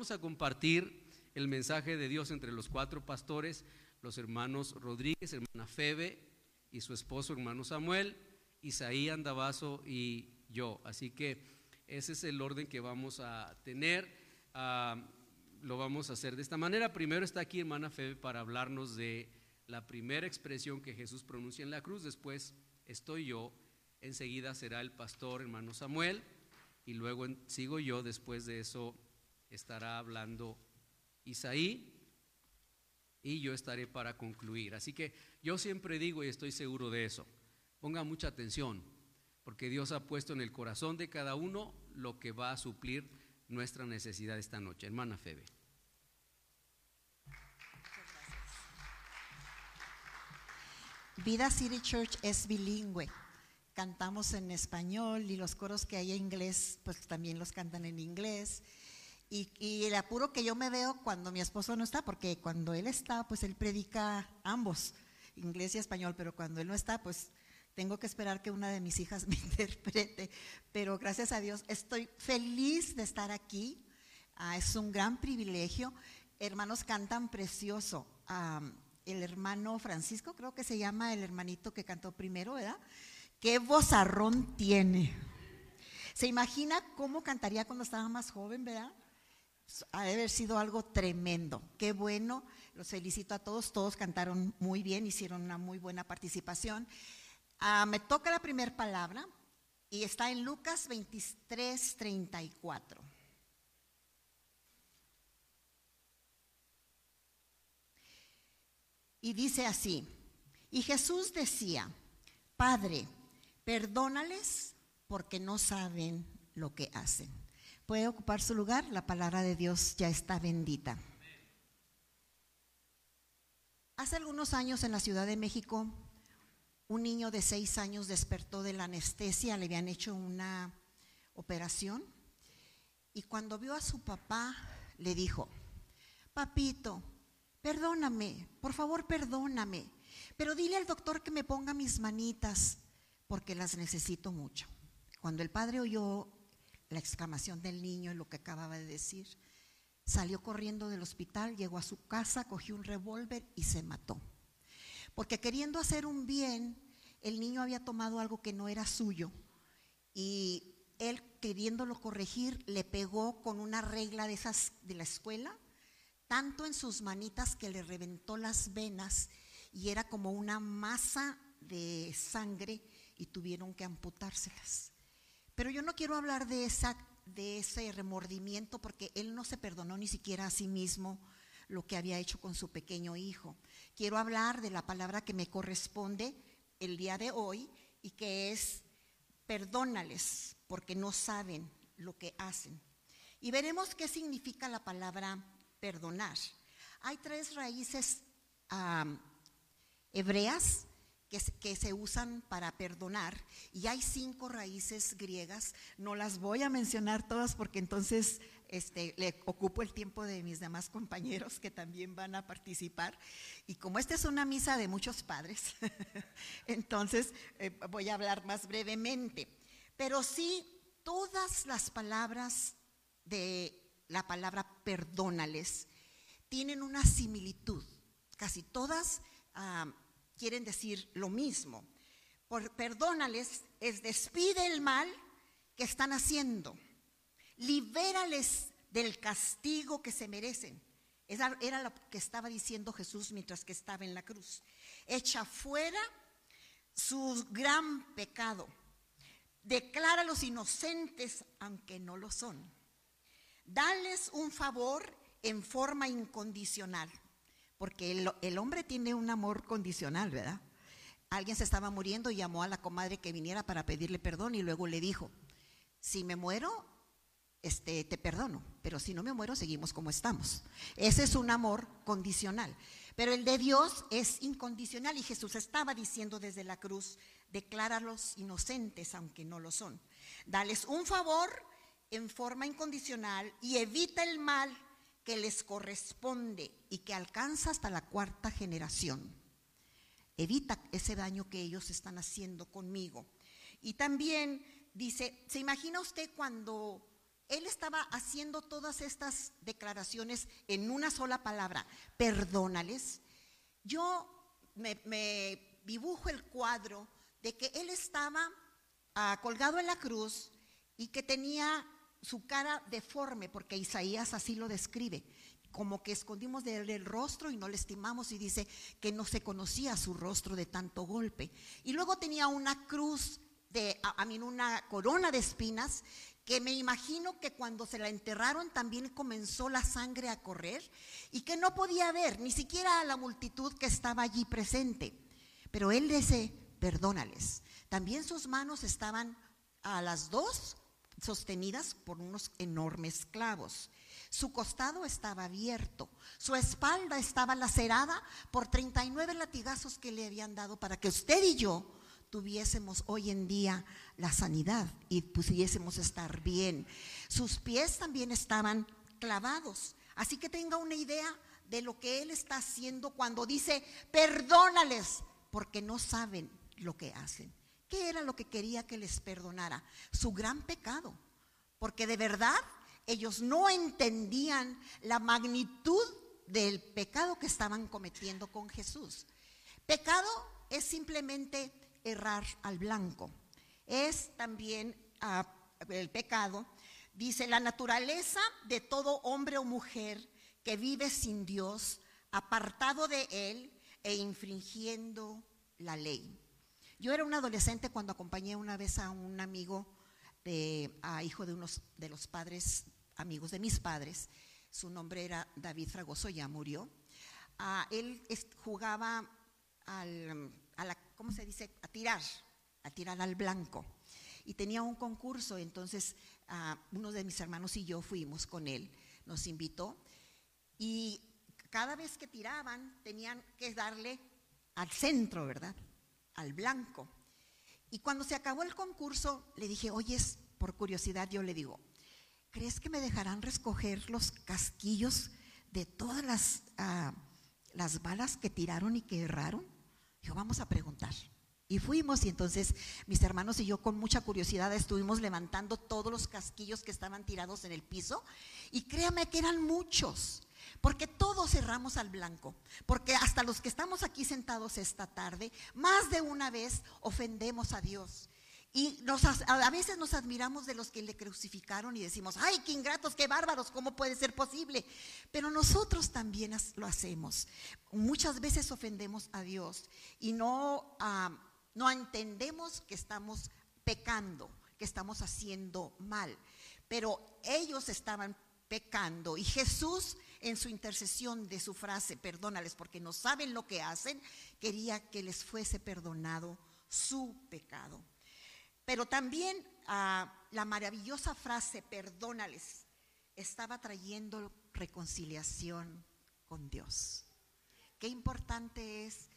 vamos a compartir el mensaje de Dios entre los cuatro pastores, los hermanos Rodríguez, hermana Febe y su esposo, hermano Samuel, Isaí Andabazo y yo. Así que ese es el orden que vamos a tener. Ah, lo vamos a hacer de esta manera. Primero está aquí hermana Febe para hablarnos de la primera expresión que Jesús pronuncia en la cruz. Después estoy yo. Enseguida será el pastor hermano Samuel. Y luego sigo yo. Después de eso estará hablando Isaí. Y yo estaré para concluir. Así que yo siempre digo y estoy seguro de eso. Ponga mucha atención. Porque Dios ha puesto en el corazón de cada uno lo que va a suplir nuestra necesidad esta noche. Hermana Febe. Vida City Church es bilingüe. Cantamos en español y los coros que hay en inglés, pues también los cantan en inglés. Y, el apuro que yo me veo cuando mi esposo no está, porque cuando él está, pues él predica ambos, inglés y español, pero cuando él no está, pues tengo que esperar que una de mis hijas me interprete, pero gracias a Dios estoy feliz de estar aquí. Ah, es un gran privilegio. Hermanos cantan precioso. el hermano Francisco, creo que se llama el hermanito que cantó primero, ¿verdad? Qué vozarrón tiene. ¿Se imagina cómo cantaría cuando estaba más joven, verdad? Ha de haber sido algo tremendo. Qué bueno. Los felicito a todos. Todos cantaron muy bien, hicieron una muy buena participación. Ah, me toca la primera palabra y está en Lucas 23, 34. Y dice así, y Jesús decía, Padre, perdónales porque no saben lo que hacen. ¿Puede ocupar su lugar? La palabra de Dios ya está bendita. Hace algunos años en la Ciudad de México un niño de seis años despertó de la anestesia, le habían hecho una operación y cuando vio a su papá le dijo, papito, perdóname, por favor perdóname, pero dile al doctor que me ponga mis manitas porque las necesito mucho. Cuando el padre oyó la exclamación del niño y lo que acababa de decir, salió corriendo del hospital, llegó a su casa, cogió un revólver y se mató. Porque queriendo hacer un bien, el niño había tomado algo que no era suyo y él queriéndolo corregir le pegó con una regla de esas de la escuela, tanto en sus manitas que le reventó las venas y era como una masa de sangre y tuvieron que amputárselas. Pero yo no quiero hablar de esa de ese remordimiento porque él no se perdonó ni siquiera a sí mismo lo que había hecho con su pequeño hijo. Quiero hablar de la palabra que me corresponde el día de hoy y que es perdónales porque no saben lo que hacen. Y veremos qué significa la palabra perdonar. Hay tres raíces hebreas que, se usan para perdonar y hay cinco raíces griegas. No las voy a mencionar todas porque entonces este, le ocupo el tiempo de mis demás compañeros que también van a participar. Y como esta es una misa de muchos padres, entonces eh, voy a hablar más brevemente. Pero sí, todas las palabras de la palabra perdónales tienen una similitud. Casi todas ah, quieren decir lo mismo. Por perdónales es despide el mal que están haciendo libérales del castigo que se merecen. Era lo que estaba diciendo Jesús mientras que estaba en la cruz. Echa fuera su gran pecado. Declara a los inocentes aunque no lo son. Dales un favor en forma incondicional. Porque el, hombre tiene un amor condicional, ¿verdad? Alguien se estaba muriendo y llamó a la comadre que viniera para pedirle perdón y luego le dijo, si me muero, este, te perdono, pero si no me muero, seguimos como estamos. Ese es un amor condicional. Pero el de Dios es incondicional y Jesús estaba diciendo desde la cruz, decláralos inocentes aunque no lo son. Dales un favor en forma incondicional y evita el mal que les corresponde y que alcanza hasta la cuarta generación. Evita ese daño que ellos están haciendo conmigo. Y también dice, ¿se imagina usted cuando él estaba haciendo todas estas declaraciones en una sola palabra, perdónales. Yo me, dibujo el cuadro de que él estaba ah, colgado en la cruz y que tenía su cara deforme, porque Isaías así lo describe, como que escondimos de él el rostro y no le estimamos y dice que no se conocía su rostro de tanto golpe. Y luego tenía una cruz de, a, mí una corona de espinas que me imagino que cuando se la enterraron también comenzó la sangre a correr y que no podía ver ni siquiera a la multitud que estaba allí presente. Pero él dice, perdónales. También sus manos estaban a las dos sostenidas por unos enormes clavos. Su costado estaba abierto, su espalda estaba lacerada por 39 latigazos que le habían dado para que usted y yo tuviésemos hoy en día la sanidad y pudiésemos estar bien. Sus pies también estaban clavados. Así que tenga una idea de lo que Él está haciendo cuando dice, perdónales, porque no saben lo que hacen. ¿Qué era lo que quería que les perdonara? Su gran pecado. Porque de verdad ellos no entendían la magnitud del pecado que estaban cometiendo con Jesús. Pecado es simplemente errar al blanco. Es también ah, el pecado, dice, la naturaleza de todo hombre o mujer que vive sin Dios, apartado de Él e infringiendo la ley. Yo era un adolescente cuando acompañé una vez a un amigo, de, a hijo de unos de los padres, amigos de mis padres. Su nombre era David Fragoso, ya murió. Ah, él jugaba a la ¿cómo se dice? A tirar, a tirar al blanco. Y tenía un concurso, entonces uno de mis hermanos y yo fuimos con él, nos invitó. Y cada vez que tiraban tenían que darle al centro, ¿verdad? Al blanco. Y cuando se acabó el concurso, le dije, oye, por curiosidad, yo le digo, ¿crees que me dejarán recoger los casquillos de todas las, ah, las balas que tiraron y que erraron? Dijo, vamos a preguntar. Y fuimos y entonces mis hermanos y yo con mucha curiosidad estuvimos levantando todos los casquillos que estaban tirados en el piso y créame que eran muchos, porque todos cerramos al blanco, porque hasta los que estamos aquí sentados esta tarde, más de una vez ofendemos a Dios. Y a veces nos admiramos de los que le crucificaron y decimos, ay, qué ingratos, qué bárbaros, ¿cómo puede ser posible? Pero nosotros también lo hacemos. Muchas veces ofendemos a Dios y no, no entendemos que estamos pecando, que estamos haciendo mal. Pero ellos estaban pecando y Jesús en su intercesión de su frase, perdónales porque no saben lo que hacen, quería que les fuese perdonado su pecado. Pero también ah, la maravillosa frase, perdónales, estaba trayendo reconciliación con Dios. Qué importante es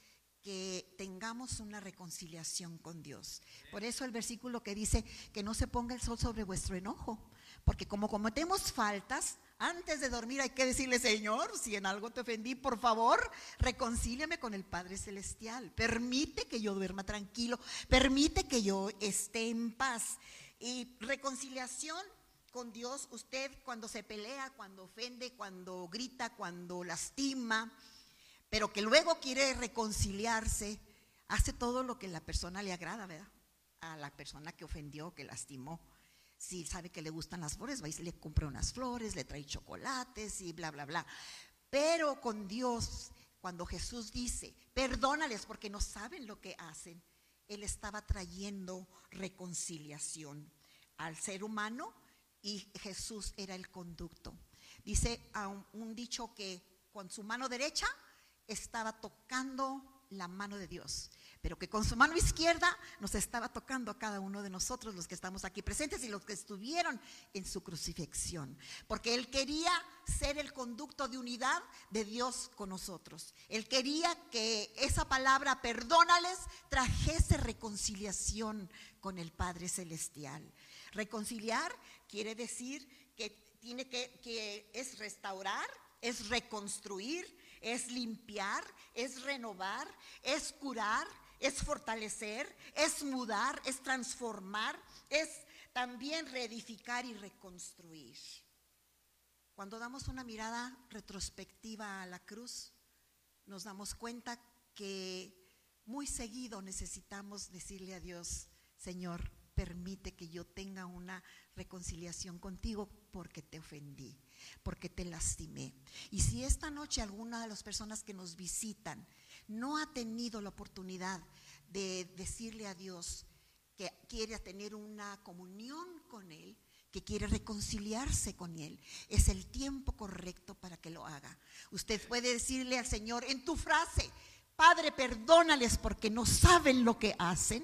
que tengamos una reconciliación con Dios. Por eso el versículo que dice que no se ponga el sol sobre vuestro enojo, porque como cometemos faltas, antes de dormir hay que decirle, Señor, si en algo te ofendí, por favor, reconcíliame con el Padre Celestial. Permite que yo duerma tranquilo, permite que yo esté en paz. Y reconciliación con Dios, usted cuando se pelea, cuando ofende, cuando grita, cuando lastima, pero que luego quiere reconciliarse, hace todo lo que la persona le agrada, ¿verdad? A la persona que ofendió, que lastimó si sabe que le gustan las flores, va y le compra unas flores, le trae chocolates y bla, bla, bla. Pero con Dios, cuando Jesús dice, perdónales porque no saben lo que hacen, Él estaba trayendo reconciliación al ser humano y Jesús era el conducto. Dice un dicho que con su mano derecha estaba tocando la mano de Dios pero que con su mano izquierda nos estaba tocando a cada uno de nosotros, los que estamos aquí presentes y los que estuvieron en su crucifixión, porque Él quería ser el conducto de unidad de Dios con nosotros. Él quería que esa palabra, perdónales, trajese reconciliación con el Padre Celestial. Reconciliar quiere decir que tiene que, que es restaurar, es reconstruir, es limpiar, es renovar, es curar, es fortalecer, es mudar, es transformar, es también reedificar y reconstruir. Cuando damos una mirada retrospectiva a la cruz, nos damos cuenta que muy seguido necesitamos decirle a Dios, Señor, permite que yo tenga una reconciliación contigo porque te ofendí, porque te lastimé. Y si esta noche alguna de las personas que nos visitan no ha tenido la oportunidad de decirle a Dios que quiere tener una comunión con Él, que quiere reconciliarse con Él, es el tiempo correcto para que lo haga. Usted puede decirle al Señor en tu frase, Padre, perdónales porque no saben lo que hacen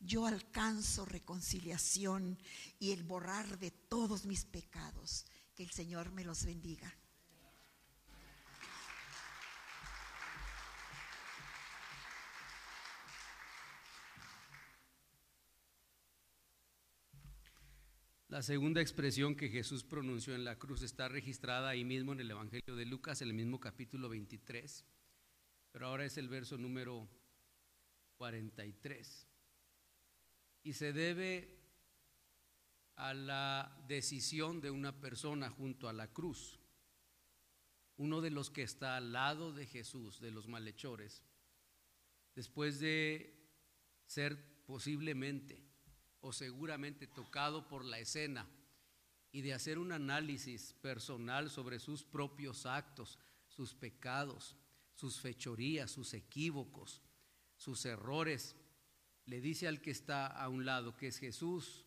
yo alcanzo reconciliación y el borrar de todos mis pecados. Que el Señor me los bendiga. La segunda expresión que Jesús pronunció en la cruz está registrada ahí mismo en el Evangelio de Lucas, en el mismo capítulo 23, pero ahora es el verso número 43 y se debe a la decisión de una persona junto a la cruz. Uno de los que está al lado de Jesús, de los malhechores, después de ser posiblemente o seguramente tocado por la escena y de hacer un análisis personal sobre sus propios actos, sus pecados, sus fechorías, sus equívocos, sus errores, le dice al que está a un lado, que es Jesús,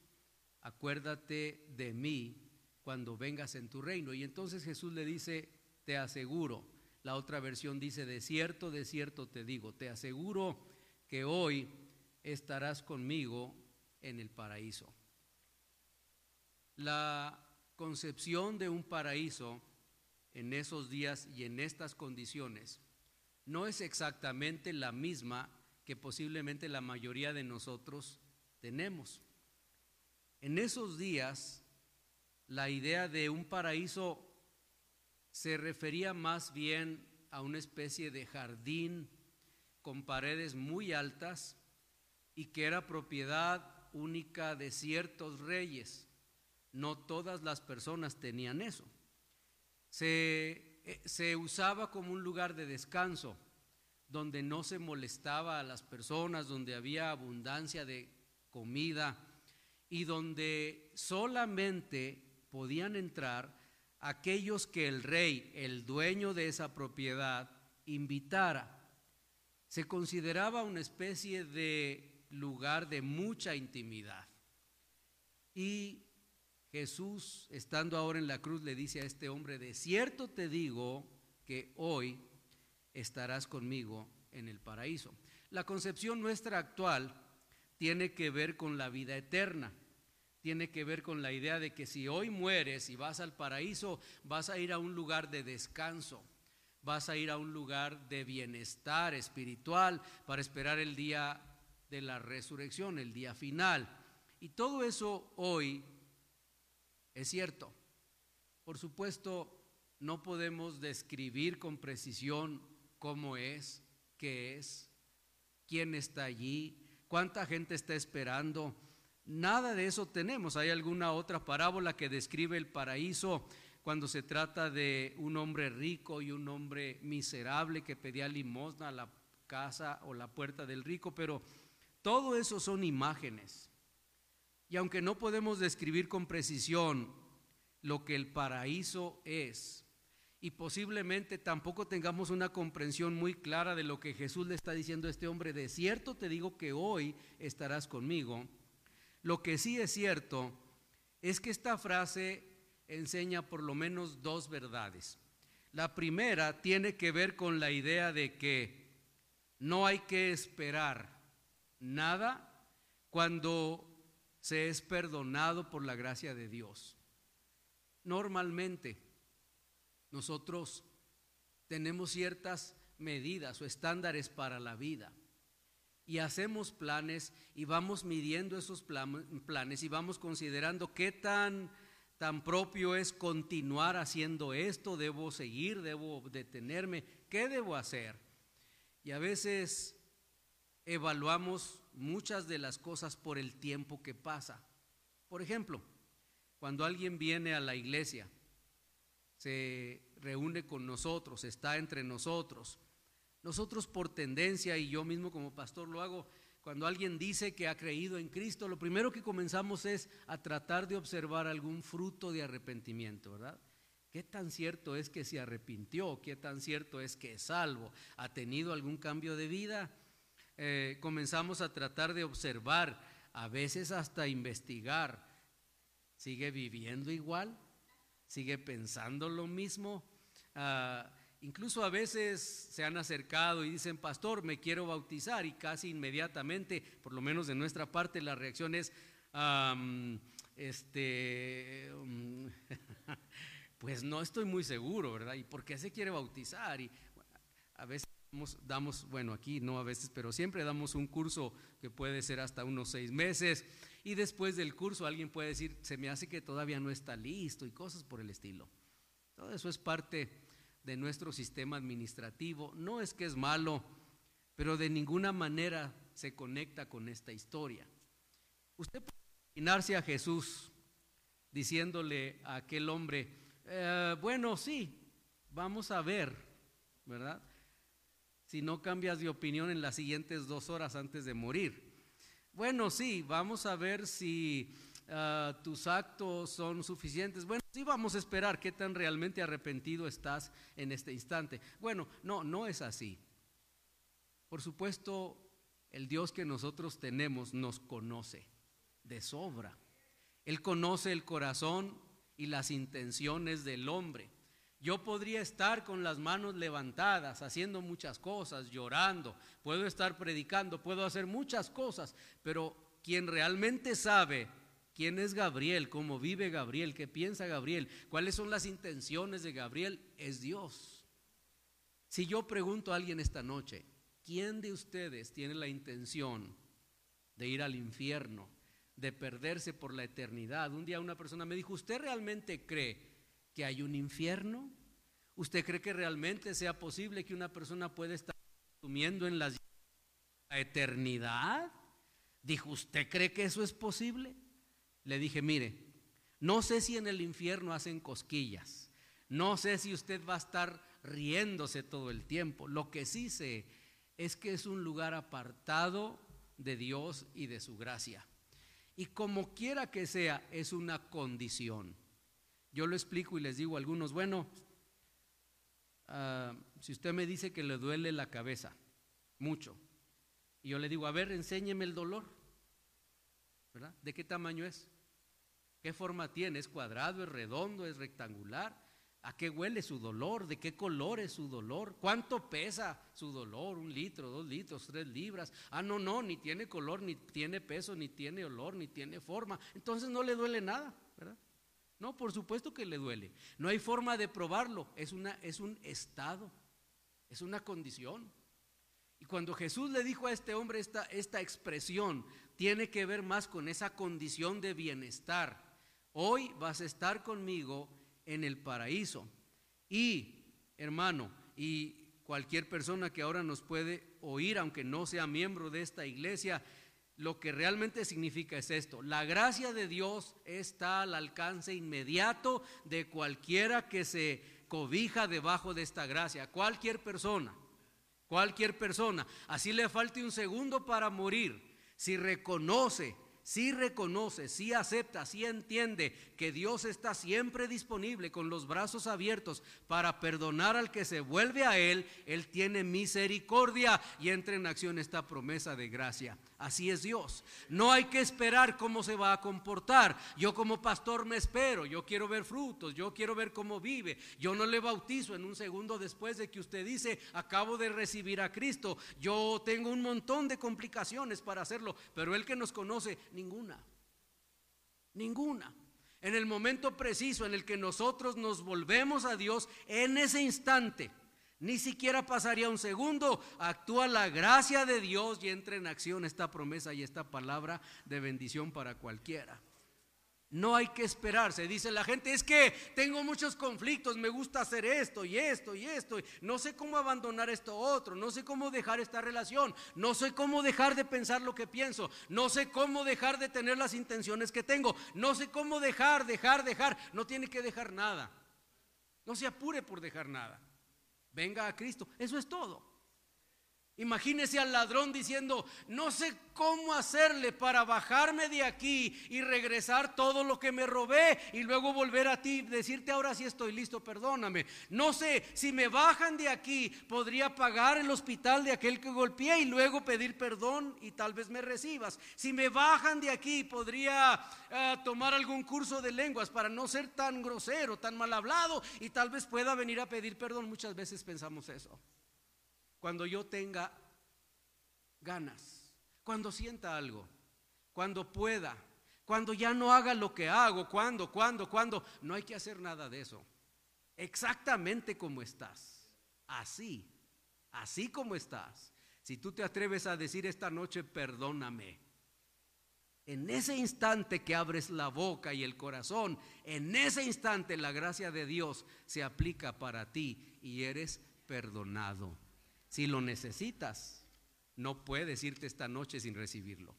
acuérdate de mí cuando vengas en tu reino. Y entonces Jesús le dice, te aseguro, la otra versión dice, de cierto, de cierto te digo, te aseguro que hoy estarás conmigo en el paraíso. La concepción de un paraíso en esos días y en estas condiciones no es exactamente la misma que posiblemente la mayoría de nosotros tenemos. En esos días, la idea de un paraíso se refería más bien a una especie de jardín con paredes muy altas y que era propiedad única de ciertos reyes. No todas las personas tenían eso. Se, eh, se usaba como un lugar de descanso donde no se molestaba a las personas, donde había abundancia de comida y donde solamente podían entrar aquellos que el rey, el dueño de esa propiedad, invitara. Se consideraba una especie de lugar de mucha intimidad. Y Jesús, estando ahora en la cruz, le dice a este hombre, de cierto te digo que hoy estarás conmigo en el paraíso. La concepción nuestra actual tiene que ver con la vida eterna, tiene que ver con la idea de que si hoy mueres y vas al paraíso, vas a ir a un lugar de descanso, vas a ir a un lugar de bienestar espiritual para esperar el día de la resurrección, el día final. Y todo eso hoy es cierto. Por supuesto, no podemos describir con precisión cómo es, qué es, quién está allí, cuánta gente está esperando. Nada de eso tenemos. ¿Hay alguna otra parábola que describe el paraíso cuando se trata de un hombre rico y un hombre miserable que pedía limosna a la casa o la puerta del rico? Pero todo eso son imágenes. Y aunque no podemos describir con precisión lo que el paraíso es, y posiblemente tampoco tengamos una comprensión muy clara de lo que Jesús le está diciendo a este hombre. De cierto te digo que hoy estarás conmigo. Lo que sí es cierto es que esta frase enseña por lo menos dos verdades. La primera tiene que ver con la idea de que no hay que esperar nada cuando se es perdonado por la gracia de Dios. Normalmente, nosotros tenemos ciertas medidas o estándares para la vida y hacemos planes y vamos midiendo esos planes y vamos considerando qué tan, tan propio es continuar haciendo esto, debo seguir, debo detenerme, qué debo hacer. Y a veces evaluamos muchas de las cosas por el tiempo que pasa. Por ejemplo, cuando alguien viene a la iglesia, se reúne con nosotros, está entre nosotros, nosotros por tendencia, y yo mismo como pastor lo hago, cuando alguien dice que ha creído en Cristo, lo primero que comenzamos es a tratar de observar algún fruto de arrepentimiento, ¿verdad? ¿Qué tan cierto es que se arrepintió? ¿Qué tan cierto es que es salvo? ¿Ha tenido algún cambio de vida? Eh, comenzamos a tratar de observar, a veces hasta investigar. ¿Sigue viviendo igual? ¿Sigue pensando lo mismo? Ah, Incluso a veces se han acercado y dicen, pastor, me quiero bautizar y casi inmediatamente, por lo menos de nuestra parte, la reacción es, este, um, pues no estoy muy seguro, ¿verdad? ¿Y por qué se quiere bautizar? Y a veces damos, bueno, aquí no a veces, pero siempre damos un curso que puede ser hasta unos seis meses y después del curso alguien puede decir, se me hace que todavía no está listo y cosas por el estilo. Todo eso es parte de nuestro sistema administrativo. No es que es malo, pero de ninguna manera se conecta con esta historia. Usted puede imaginarse a Jesús diciéndole a aquel hombre, eh, bueno, sí, vamos a ver, ¿verdad? Si no cambias de opinión en las siguientes dos horas antes de morir. Bueno, sí, vamos a ver si Ah, tus actos son suficientes. Bueno, sí vamos a esperar qué tan realmente arrepentido estás en este instante. Bueno, no, no es así. Por supuesto, el Dios que nosotros tenemos nos conoce de sobra. Él conoce el corazón y las intenciones del hombre. Yo podría estar con las manos levantadas, haciendo muchas cosas, llorando, puedo estar predicando, puedo hacer muchas cosas, pero quien realmente sabe ¿Quién es Gabriel? ¿Cómo vive Gabriel? ¿Qué piensa Gabriel? ¿Cuáles son las intenciones de Gabriel? Es Dios. Si yo pregunto a alguien esta noche, ¿quién de ustedes tiene la intención de ir al infierno, de perderse por la eternidad? Un día una persona me dijo, ¿usted realmente cree que hay un infierno? ¿Usted cree que realmente sea posible que una persona pueda estar sumiendo en la eternidad? Dijo, ¿usted cree que eso es posible? le dije, mire, no sé si en el infierno hacen cosquillas, no sé si usted va a estar riéndose todo el tiempo, lo que sí sé es que es un lugar apartado de Dios y de su gracia. Y como quiera que sea, es una condición. Yo lo explico y les digo a algunos, bueno, ah, si usted me dice que le duele la cabeza, mucho, y yo le digo, a ver, enséñeme el dolor, ¿verdad? ¿De qué tamaño es? ¿Qué forma tiene? ¿Es cuadrado? ¿Es redondo? ¿Es rectangular? ¿A qué huele su dolor? ¿De qué color es su dolor? ¿Cuánto pesa su dolor? ¿Un litro, dos litros, tres libras? Ah, no, no, ni tiene color, ni tiene peso, ni tiene olor, ni tiene forma. Entonces no le duele nada, ¿verdad? No, por supuesto que le duele. No hay forma de probarlo. Es, una, es un estado, es una condición. Y cuando Jesús le dijo a este hombre esta, esta expresión, tiene que ver más con esa condición de bienestar Hoy vas a estar conmigo en el paraíso. Y, hermano, y cualquier persona que ahora nos puede oír, aunque no sea miembro de esta iglesia, lo que realmente significa es esto. La gracia de Dios está al alcance inmediato de cualquiera que se cobija debajo de esta gracia. Cualquier persona, cualquier persona. Así le falte un segundo para morir. Si reconoce si reconoce, si acepta, si entiende que Dios está siempre disponible con los brazos abiertos para perdonar al que se vuelve a Él, Él tiene misericordia y entra en acción esta promesa de gracia. Así es Dios. No hay que esperar cómo se va a comportar. Yo como pastor me espero, yo quiero ver frutos, yo quiero ver cómo vive. Yo no le bautizo en un segundo después de que usted dice, acabo de recibir a Cristo. Yo tengo un montón de complicaciones para hacerlo, pero el que nos conoce, ninguna. Ninguna. En el momento preciso en el que nosotros nos volvemos a Dios, en ese instante, ni siquiera pasaría un segundo, actúa la gracia de Dios y entra en acción esta promesa y esta palabra de bendición para cualquiera. No hay que esperarse. Dice la gente, es que tengo muchos conflictos, me gusta hacer esto y esto y esto. No sé cómo abandonar esto otro, no sé cómo dejar esta relación, no sé cómo dejar de pensar lo que pienso, no sé cómo dejar de tener las intenciones que tengo, no sé cómo dejar, dejar, dejar. No tiene que dejar nada. No se apure por dejar nada. Venga a Cristo. Eso es todo. Imagínese al ladrón diciendo, no sé cómo hacerle para bajarme de aquí y regresar todo lo que me robé y luego volver a ti, decirte ahora sí estoy listo, perdóname. No sé, si me bajan de aquí, podría pagar el hospital de aquel que golpeé y luego pedir perdón y tal vez me recibas. Si me bajan de aquí, podría eh, tomar algún curso de lenguas para no ser tan grosero, tan mal hablado y tal vez pueda venir a pedir perdón. Muchas veces pensamos eso cuando yo tenga ganas, cuando sienta algo, cuando pueda, cuando ya no haga lo que hago, cuando, cuando, cuando. No hay que hacer nada de eso. Exactamente como estás. Así, así como estás. Si tú te atreves a decir esta noche, perdóname. En ese instante que abres la boca y el corazón, en ese instante la gracia de Dios se aplica para ti y eres perdonado. Si lo necesitas, no puedes irte esta noche sin recibirlo.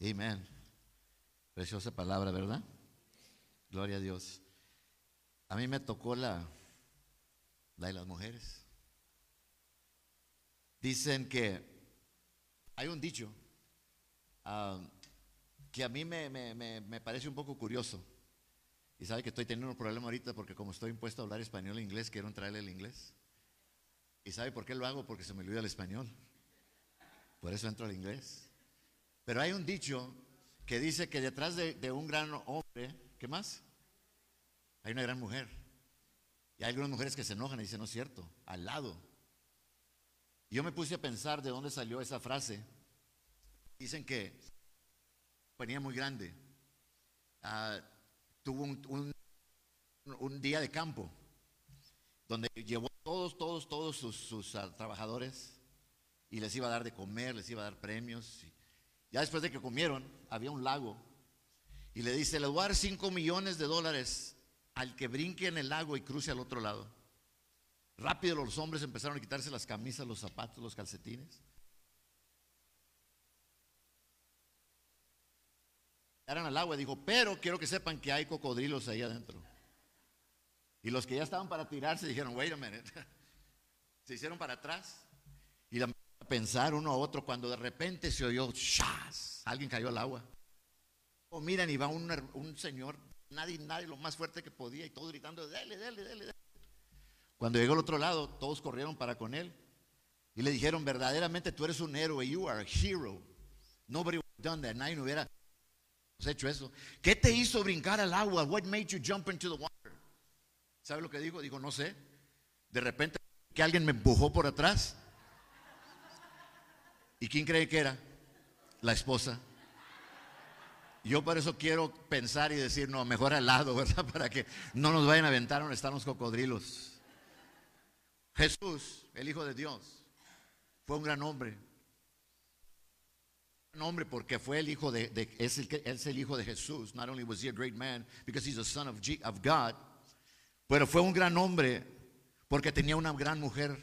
Amén. Preciosa palabra, ¿verdad? Gloria a Dios. A mí me tocó la, la de las mujeres. Dicen que hay un dicho que a mí me, parece un poco curioso. Y sabe que estoy teniendo un problema ahorita porque como estoy impuesto a hablar español e inglés, quiero entrarle el inglés. ¿Y sabe por qué lo hago? Porque se me olvida el español. Por eso entro al inglés. Pero hay un dicho que dice que detrás de, de un gran hombre, ¿qué más? Hay una gran mujer. Y hay algunas mujeres que se enojan y dicen, no es cierto, al lado. Yo me puse a pensar de dónde salió esa frase. Dicen que venía muy grande. Ah, tuvo un, un, día de campo donde llevó todos, todos, todos sus, ah, trabajadores y les iba a dar de comer, les iba a dar premios. ya después de que comieron, había un lago y le dice, le voy a dar 5 millones de dólares al que brinque en el lago y cruce al otro lado. Rápido los hombres empezaron a quitarse las camisas, los zapatos, los calcetines. Eran al agua. Dijo, pero quiero que sepan que hay cocodrilos ahí adentro. Y los que ya estaban para tirarse dijeron, wait a minute. Se hicieron para atrás. Y la a pensar uno a otro cuando de repente se oyó, ¡shas! Alguien cayó al agua. O miran y va un, un, señor, nadie, nadie, lo más fuerte que podía, y todos gritando, dele, dele, dele. Cuando llegó al otro lado, todos corrieron para con él. Y le dijeron, verdaderamente tú eres un héroe, you are a hero. Nobody would have done that. Nadie hubiera hecho eso. ¿Qué te hizo brincar al agua? What made you jump into the water? ¿Sabe lo que dijo? Dijo, no sé. De repente que alguien me empujó por atrás. ¿Y quién cree que era? La esposa. Yo por eso quiero pensar y decir, no, mejor al lado, ¿verdad? Para que no nos vayan a aventar donde están los cocodrilos. Jesús, el Hijo de Dios, fue un gran hombre, nombre porque fue el hijo de, es, el, es, el, hijo de Jesús. Not only was he a great man because he's a son of, of God, pero fue un gran hombre porque tenía una gran mujer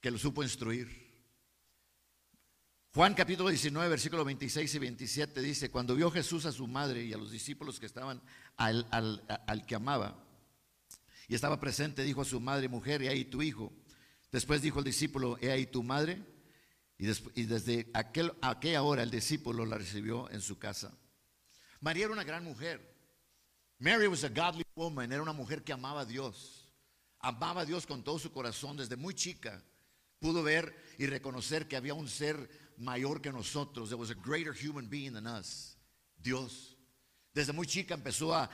que lo supo instruir. Juan capítulo 19, versículo 26 y 27 dice, cuando vio Jesús a su madre y a los discípulos que estaban al, al, al que amaba, y estaba presente, dijo a su madre, mujer, y ahí tu hijo. Después dijo el discípulo, he ahí tu madre. Y, desde aquel, aquella hora el discípulo la recibió en su casa. María era una gran mujer. Mary was a godly woman, era una mujer que amaba a Dios. Amaba a Dios con todo su corazón desde muy chica. Pudo ver y reconocer que había un ser mayor que nosotros. There was a greater human being than us. Dios. Desde muy chica empezó a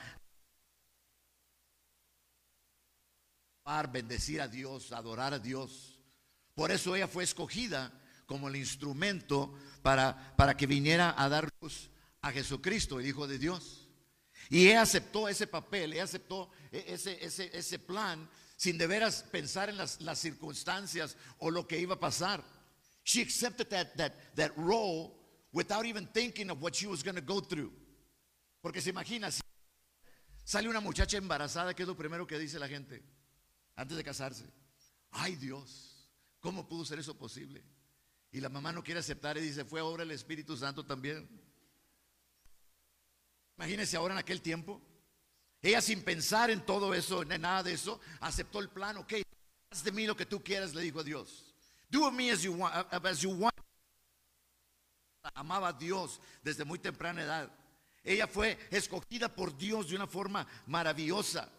bendecir a Dios, adorar a Dios. Por eso ella fue escogida como el instrumento para, para que viniera a dar luz a Jesucristo, el Hijo de Dios. Y ella aceptó ese papel, ella aceptó e- ese, ese, ese plan sin de veras pensar en las, las circunstancias o lo que iba a pasar. She accepted that, that, that role without even thinking of what she was going to go through. Porque se imagina, si sale una muchacha embarazada, ¿qué es lo primero que dice la gente antes de casarse? Ay Dios, ¿cómo pudo ser eso posible? Y la mamá no quiere aceptar y dice, fue obra del Espíritu Santo también. Imagínense ahora en aquel tiempo. Ella sin pensar en todo eso, en nada de eso, aceptó el plan. Ok, haz de mí lo que tú quieras, le dijo a Dios. Do me as you want. As you want. Amaba a Dios desde muy temprana edad. Ella fue escogida por Dios de una forma maravillosa.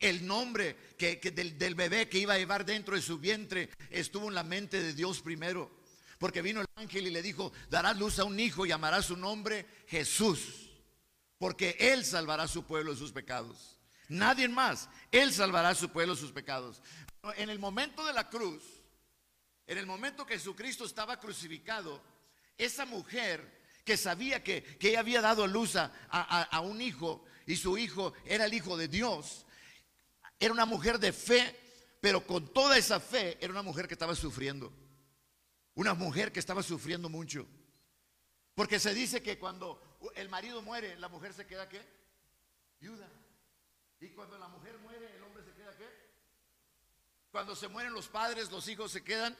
El nombre que, del bebé que iba a llevar dentro de su vientre estuvo en la mente de Dios primero. Porque vino el ángel y le dijo, darás luz a un hijo y llamará su nombre Jesús. Porque Él salvará a su pueblo de sus pecados. Nadie más. Él salvará a su pueblo de sus pecados. En el momento de la cruz, en el momento que Jesucristo estaba crucificado, esa mujer que sabía que, que ella había dado luz a, a- a un hijo y su hijo era el hijo de Dios, era una mujer de fe, pero con toda esa fe era una mujer que estaba sufriendo. Una mujer que estaba sufriendo mucho. Porque se dice que cuando el marido muere, la mujer se queda qué? Viuda. Y cuando la mujer muere, el hombre se queda qué? Cuando se mueren los padres, los hijos se quedan.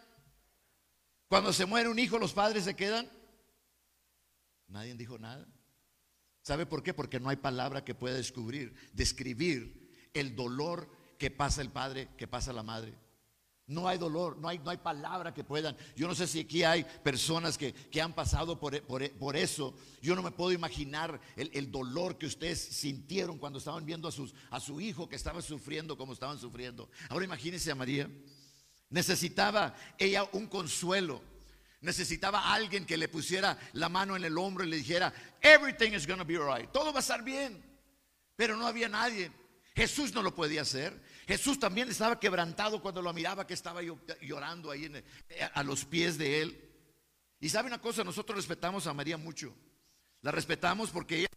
Cuando se muere un hijo, los padres se quedan. Nadie dijo nada. ¿Sabe por qué? Porque no hay palabra que pueda descubrir, describir el dolor que pasa el padre, que pasa la madre. No hay dolor, no hay, no hay palabra que puedan. Yo no sé si aquí hay personas que, que han pasado por, por- por eso. Yo no me puedo imaginar el, el dolor que ustedes sintieron cuando estaban viendo a, sus, a su hijo que estaba sufriendo como estaban sufriendo. Ahora imagínense a María. Necesitaba ella un consuelo. Necesitaba alguien que le pusiera la mano en el hombro y le dijera, everything is going to be alright. Todo va a estar bien. Pero no había nadie. Jesús no lo podía hacer. Jesús también estaba quebrantado cuando lo miraba que estaba llorando ahí el- a los pies de él. Y sabe una cosa, nosotros respetamos a María mucho. La respetamos porque ella.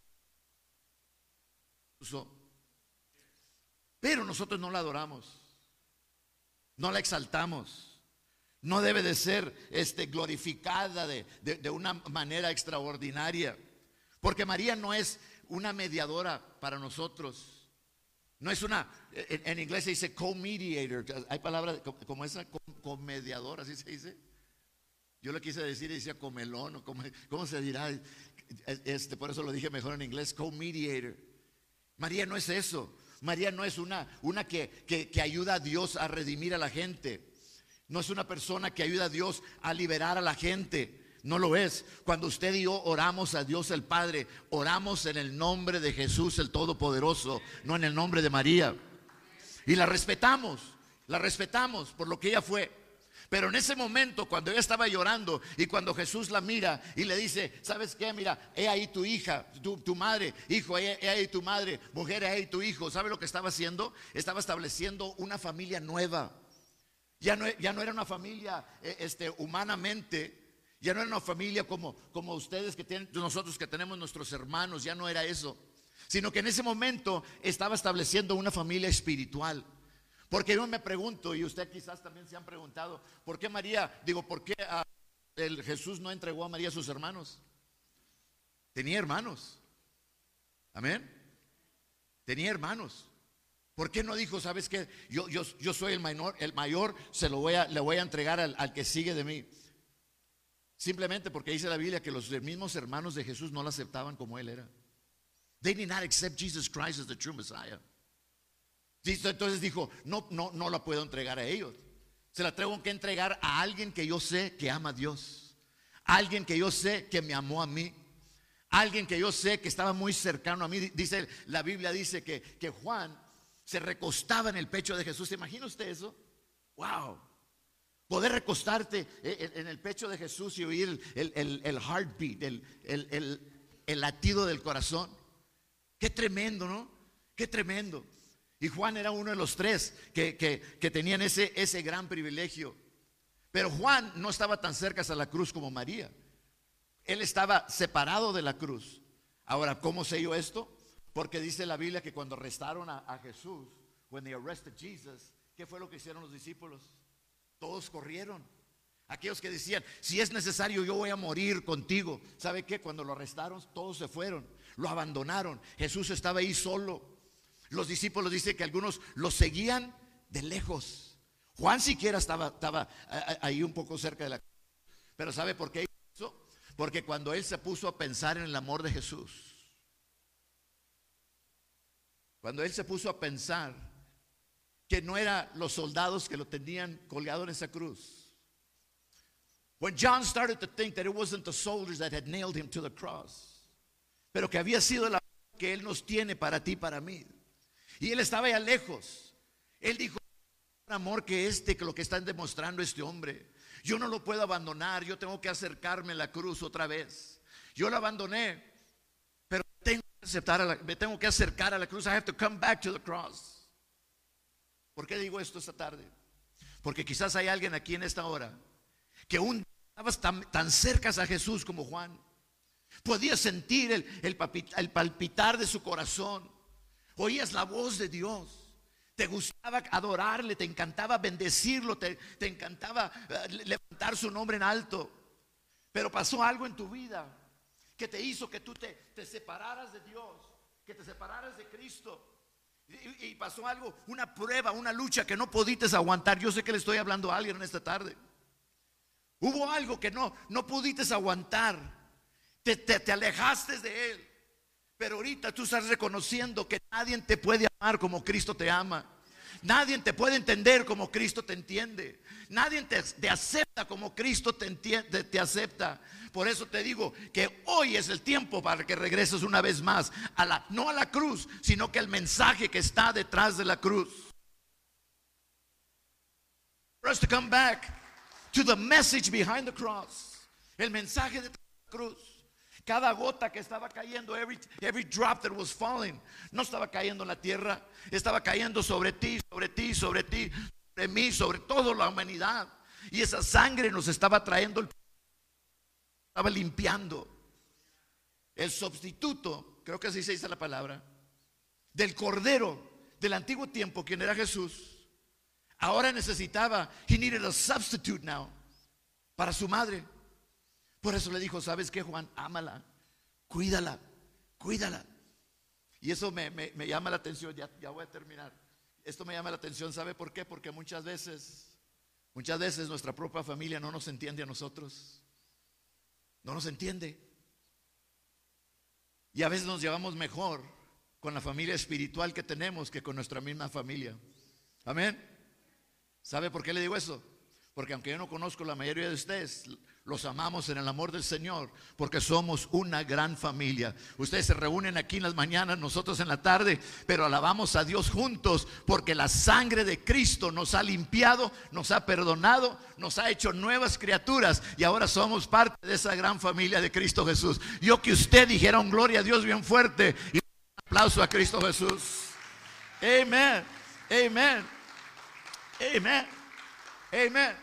Pero nosotros no la adoramos. No la exaltamos. No debe de ser este, glorificada de, de- de una manera extraordinaria. Porque María no es una mediadora para nosotros. No es una, en, inglés se dice co-mediator. Hay palabras co- como esa, co- co-mediador, así se dice. Yo lo quise decir y decía comelón o come- ¿cómo se dirá? Este, por eso lo dije mejor en inglés, co-mediator. María no es eso. María no es una, una que, que- que ayuda a Dios a redimir a la gente. No es una persona que ayuda a Dios a liberar a la gente. No lo es. Cuando usted y yo oramos a Dios el Padre, oramos en el nombre de Jesús el Todopoderoso, no en el nombre de María. Y la respetamos, la respetamos por lo que ella fue. Pero en ese momento, cuando ella estaba llorando y cuando Jesús la mira y le dice, ¿sabes qué? Mira, he ahí tu hija, tu, madre, hijo, he, he ahí tu madre, mujer, he ahí tu hijo. ¿Sabe lo que estaba haciendo? Estaba estableciendo una familia nueva. Ya no, ya no era una familia eh, este, humanamente, ya no era una familia como, como ustedes que tienen, nosotros que tenemos nuestros hermanos, ya no era eso. Sino que en ese momento estaba estableciendo una familia espiritual. Porque yo me pregunto, y usted quizás también se han preguntado, ¿por qué María, digo, por qué ah, el Jesús no entregó a María a sus hermanos? Tenía hermanos. Amén. Tenía hermanos. ¿Por qué no dijo, sabes qué? Yo, yo, yo soy el mayor, el mayor, se lo voy a, le voy a entregar al, al que sigue de mí. Simplemente porque dice la Biblia que los mismos hermanos de Jesús no la aceptaban como él era. They did not accept Jesus Christ as the true Messiah. Entonces dijo, no, no, no la puedo entregar a ellos. Se la tengo que entregar a alguien que yo sé que ama a Dios. Alguien que yo sé que me amó a mí. Alguien que yo sé que estaba muy cercano a mí. Dice, la Biblia dice que, que Juan se recostaba en el pecho de Jesús. ¿Se imagina usted eso? Wow. Poder recostarte en en el pecho de Jesús y oír el, el- el heartbeat, el, el- latido del corazón. Qué tremendo, ¿no? Qué tremendo. Y Juan era uno de los tres que, que- que tenían ese, ese gran privilegio. Pero Juan no estaba tan cerca a la cruz como María. Él estaba separado de la cruz. Ahora, ¿cómo sé yo esto? Porque dice la Biblia que cuando arrestaron a, a Jesús, when they arrested Jesus, ¿qué fue lo que hicieron los discípulos? Todos corrieron. Aquellos que decían, si es necesario yo voy a morir contigo. ¿Sabe qué? Cuando lo arrestaron, todos se fueron, lo abandonaron. Jesús estaba ahí solo. Los discípulos dicen que algunos lo seguían de lejos. Juan siquiera estaba, estaba ahí un poco cerca de la... Pero ¿sabe por qué hizo? Porque cuando él se puso a pensar en el amor de Jesús, cuando él se puso a pensar que no eran los soldados que lo tenían colgado en esa cruz. When John started to think that it wasn't the soldiers that had nailed him to the cross, pero que había sido la que él nos tiene para ti, para mí. Y él estaba allá lejos. Él dijo, amor que este, que lo que están demostrando este hombre. Yo no lo puedo abandonar, yo tengo que acercarme a la cruz otra vez. Yo lo abandoné, pero tengo que aceptar me tengo que acercar a la cruz. I have to come back to the cross. ¿Por qué digo esto esta tarde? Porque quizás hay alguien aquí en esta hora que un estabas tan, cerca a Jesús como Juan. Podías sentir el, palpitar de su corazón. Oías la voz de Dios. Te gustaba adorarle, te encantaba bendecirlo, te, encantaba eh, levantar su nombre en alto. Pero pasó algo en tu vida que te hizo que tú te, te separaras de Dios, que te separaras de Cristo. Y, pasó algo, una prueba, una lucha que no pudiste aguantar. Yo sé que le estoy hablando a alguien en esta tarde. Hubo algo que no, no pudiste aguantar. Te, te, te alejaste de Él. Pero ahorita tú estás reconociendo que nadie te puede amar como Cristo te ama. Nadie te puede entender como Cristo te entiende. Nadie te, acepta como Cristo te, entiende, te acepta. Por eso te digo que hoy es el tiempo para que regreses una vez más a la no a la cruz, sino que el mensaje que está detrás de la cruz. For us to come back to the message behind the cross. El mensaje de la cruz. Cada gota que estaba cayendo, every, every drop that was falling, no estaba cayendo en la tierra, estaba cayendo sobre ti, sobre ti, sobre ti, sobre mí, sobre toda la humanidad. Y esa sangre nos estaba trayendo, el, estaba limpiando. El sustituto, creo que así se dice la palabra, del cordero del antiguo tiempo, quien era Jesús, ahora necesitaba, he needed a substitute now, para su madre. Por eso le dijo, ¿sabes qué, Juan? Ámala, cuídala, cuídala. Y eso me, llama la atención, ya, ya voy a terminar. Esto me llama la atención, ¿sabe por qué? Porque muchas veces, muchas veces nuestra propia familia no nos entiende a nosotros. No nos entiende. Y a veces nos llevamos mejor con la familia espiritual que tenemos que con nuestra misma familia. Amén. ¿Sabe por qué le digo eso? Porque aunque yo no conozco la mayoría de ustedes, los amamos en el amor del Señor porque somos una gran familia. Ustedes se reúnen aquí en las mañanas, nosotros en la tarde, pero alabamos a Dios juntos porque la sangre de Cristo nos ha limpiado, nos ha perdonado, nos ha hecho nuevas criaturas y ahora somos parte de esa gran familia de Cristo Jesús. Yo que usted dijera un gloria a Dios bien fuerte y un aplauso a Cristo Jesús. Amén. Amén. Amén. Amén.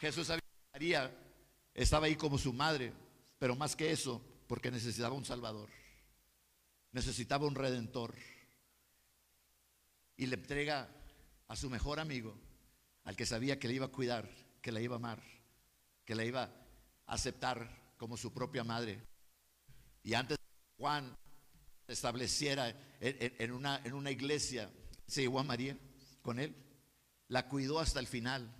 Jesús había estaba ahí como su madre, pero más que eso, porque necesitaba un Salvador, necesitaba un Redentor. Y le entrega a su mejor amigo, al que sabía que le iba a cuidar, que la iba a amar, que la iba a aceptar como su propia madre. Y antes Juan estableciera en, una, en una iglesia, se llevó a María con él, la cuidó hasta el final.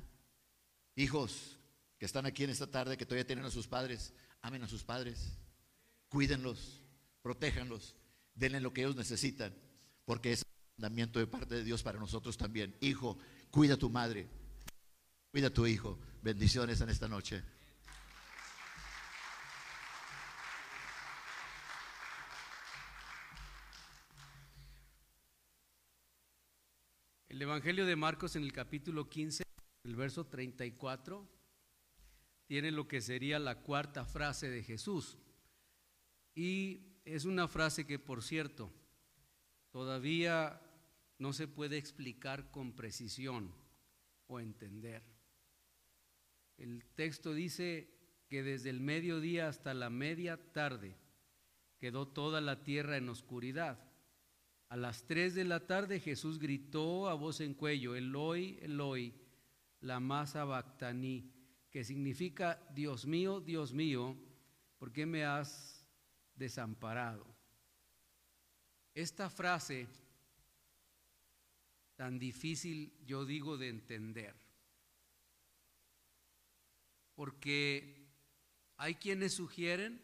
Hijos, que están aquí en esta tarde, que todavía tienen a sus padres, amen a sus padres, cuídenlos, protéjanlos, denle lo que ellos necesitan, porque es un mandamiento de parte de Dios para nosotros también. Hijo, cuida a tu madre, cuida a tu hijo. Bendiciones en esta noche. El Evangelio de Marcos en el capítulo 15, el verso 34 tiene lo que sería la cuarta frase de Jesús. Y es una frase que, por cierto, todavía no se puede explicar con precisión o entender. El texto dice que desde el mediodía hasta la media tarde quedó toda la tierra en oscuridad A las tres de la tarde Jesús gritó a voz en cuello, Eloi, Eloi, la masa bactaní, que significa, Dios mío, Dios mío, ¿por qué me has desamparado? Esta frase tan difícil, yo digo, de entender, porque hay quienes sugieren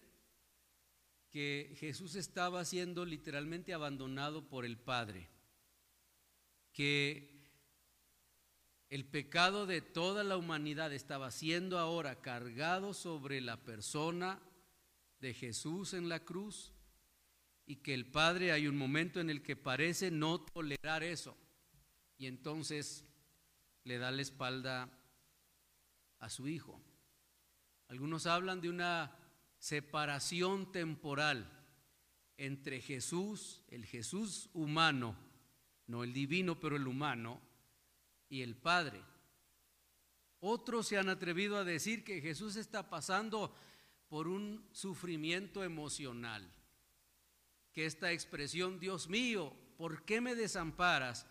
que Jesús estaba siendo literalmente abandonado por el Padre, que el pecado de toda la humanidad estaba siendo ahora cargado sobre la persona de Jesús en la cruz y que el Padre hay un momento en el que parece no tolerar eso y entonces le da la espalda a su Hijo. Algunos hablan de una separación temporal entre Jesús, el Jesús humano, no el divino, pero el humano, y el Padre. Otros se han atrevido a decir que Jesús está pasando por un sufrimiento emocional, que esta expresión, Dios mío, ¿por qué me desamparas?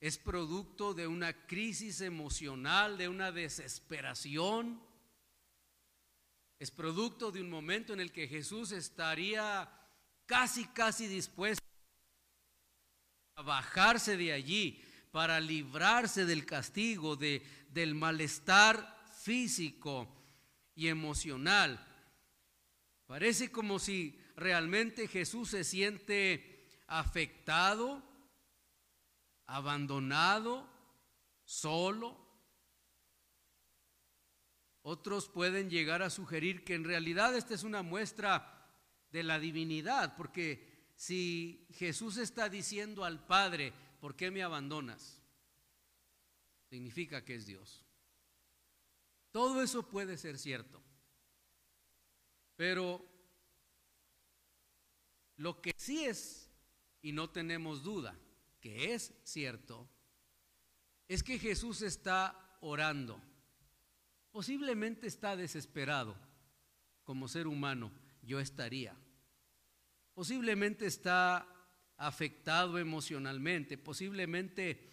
es producto de una crisis emocional, de una desesperación es producto de un momento en el que Jesús estaría casi, casi dispuesto a bajarse de allí para librarse del castigo, de, del malestar físico y emocional. Parece como si realmente Jesús se siente afectado, abandonado, solo, otros pueden llegar a sugerir que en realidad esta es una muestra de la divinidad, porque si Jesús está diciendo al Padre, ¿por qué me abandonas? Significa que es Dios. Todo eso puede ser cierto, pero lo que sí es, y no tenemos duda, que es cierto, es que Jesús está orando Posiblemente está desesperado. Como ser humano, yo estaría. Posiblemente está afectado emocionalmente, posiblemente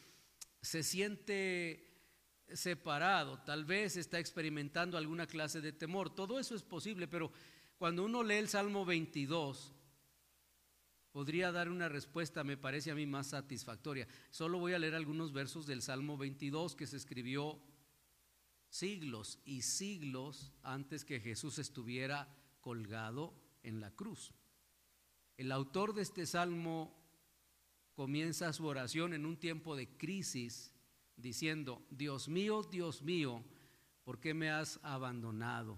se siente separado, tal vez está experimentando alguna clase de temor. Todo eso es posible, pero cuando uno lee el Salmo 22, podría dar una respuesta, me parece a mí más satisfactoria. Solo voy a leer algunos versos del Salmo 22 que se escribió siglos y siglos antes que Jesús estuviera colgado en la cruz. El autor de este salmo comienza su oración en un tiempo de crisis diciendo, Dios mío, Dios mío, ¿por qué me has abandonado?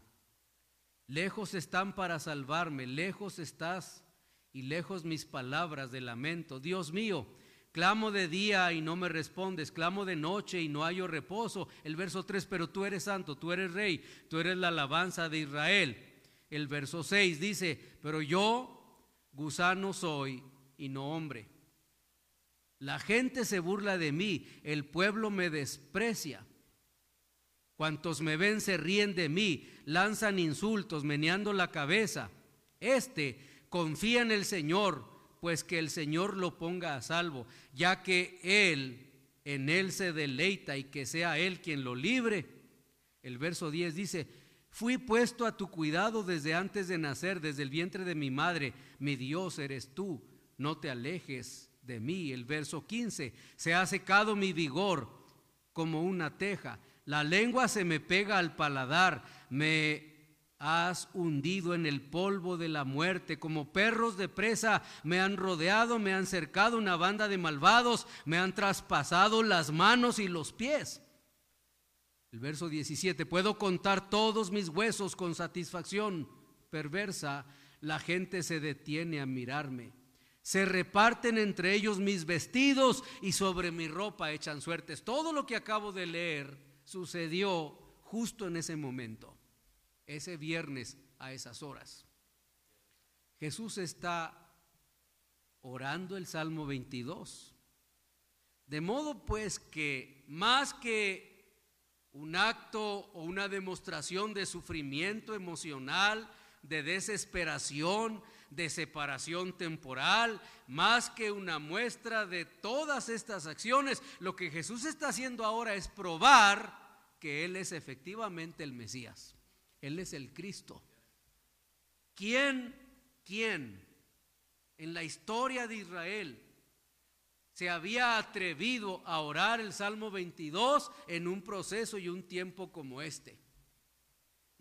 Lejos están para salvarme, lejos estás y lejos mis palabras de lamento. Dios mío, Clamo de día y no me respondes, clamo de noche y no hallo reposo. El verso 3, pero tú eres santo, tú eres rey, tú eres la alabanza de Israel. El verso 6 dice, pero yo gusano soy y no hombre. La gente se burla de mí, el pueblo me desprecia. Cuantos me ven se ríen de mí, lanzan insultos, meneando la cabeza. Este confía en el Señor pues que el Señor lo ponga a salvo, ya que Él en Él se deleita y que sea Él quien lo libre. El verso 10 dice, fui puesto a tu cuidado desde antes de nacer, desde el vientre de mi madre, mi Dios eres tú, no te alejes de mí. El verso 15, se ha secado mi vigor como una teja, la lengua se me pega al paladar, me has hundido en el polvo de la muerte. Como perros de presa me han rodeado, me han cercado una banda de malvados, me han traspasado las manos y los pies. El verso 17, puedo contar todos mis huesos con satisfacción perversa. La gente se detiene a mirarme. Se reparten entre ellos mis vestidos y sobre mi ropa echan suertes. Todo lo que acabo de leer sucedió justo en ese momento ese viernes a esas horas. Jesús está orando el Salmo 22. De modo pues que más que un acto o una demostración de sufrimiento emocional, de desesperación, de separación temporal, más que una muestra de todas estas acciones. Lo que Jesús está haciendo ahora es probar que Él es efectivamente el Mesías. Él es el Cristo. ¿Quién, quién en la historia de Israel se había atrevido a orar el Salmo 22 en un proceso y un tiempo como este?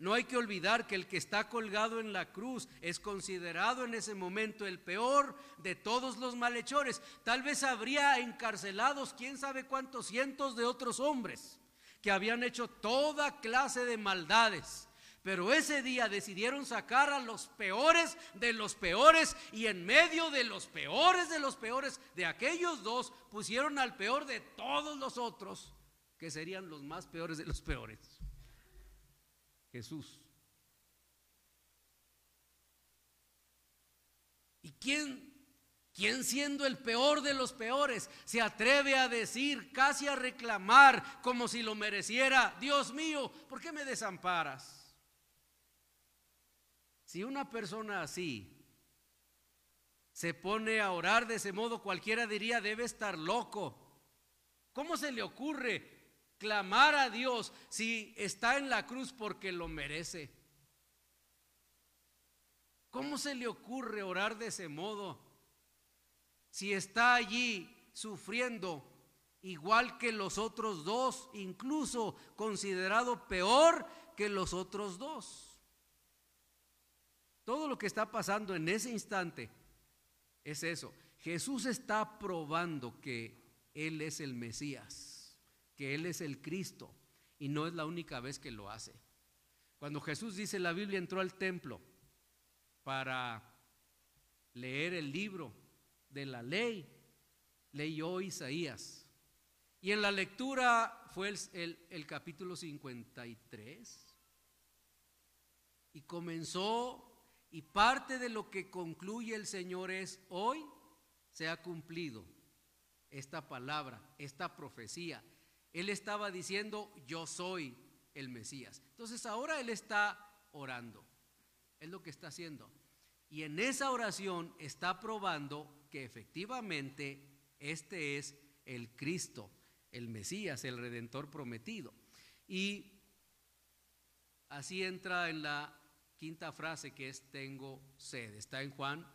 No hay que olvidar que el que está colgado en la cruz es considerado en ese momento el peor de todos los malhechores. Tal vez habría encarcelados quién sabe cuántos cientos de otros hombres que habían hecho toda clase de maldades. Pero ese día decidieron sacar a los peores de los peores y en medio de los peores de los peores de aquellos dos pusieron al peor de todos los otros, que serían los más peores de los peores. Jesús. ¿Y quién, quién siendo el peor de los peores se atreve a decir, casi a reclamar como si lo mereciera, Dios mío, ¿por qué me desamparas? Si una persona así se pone a orar de ese modo, cualquiera diría, debe estar loco. ¿Cómo se le ocurre clamar a Dios si está en la cruz porque lo merece? ¿Cómo se le ocurre orar de ese modo si está allí sufriendo igual que los otros dos, incluso considerado peor que los otros dos? Todo lo que está pasando en ese instante es eso. Jesús está probando que Él es el Mesías que Él es el Cristo y no es la única vez que lo hace. Cuando Jesús dice la Biblia entró al templo para leer el libro de la ley, leyó Isaías. Y en la lectura fue el, el capítulo 53 y comenzó y parte de lo que concluye el Señor es, hoy se ha cumplido esta palabra, esta profecía, él estaba diciendo, yo soy el Mesías. Entonces ahora Él está orando. Es lo que está haciendo. Y en esa oración está probando que efectivamente este es el Cristo, el Mesías, el Redentor prometido. Y así entra en la quinta frase que es tengo sed. Está en Juan,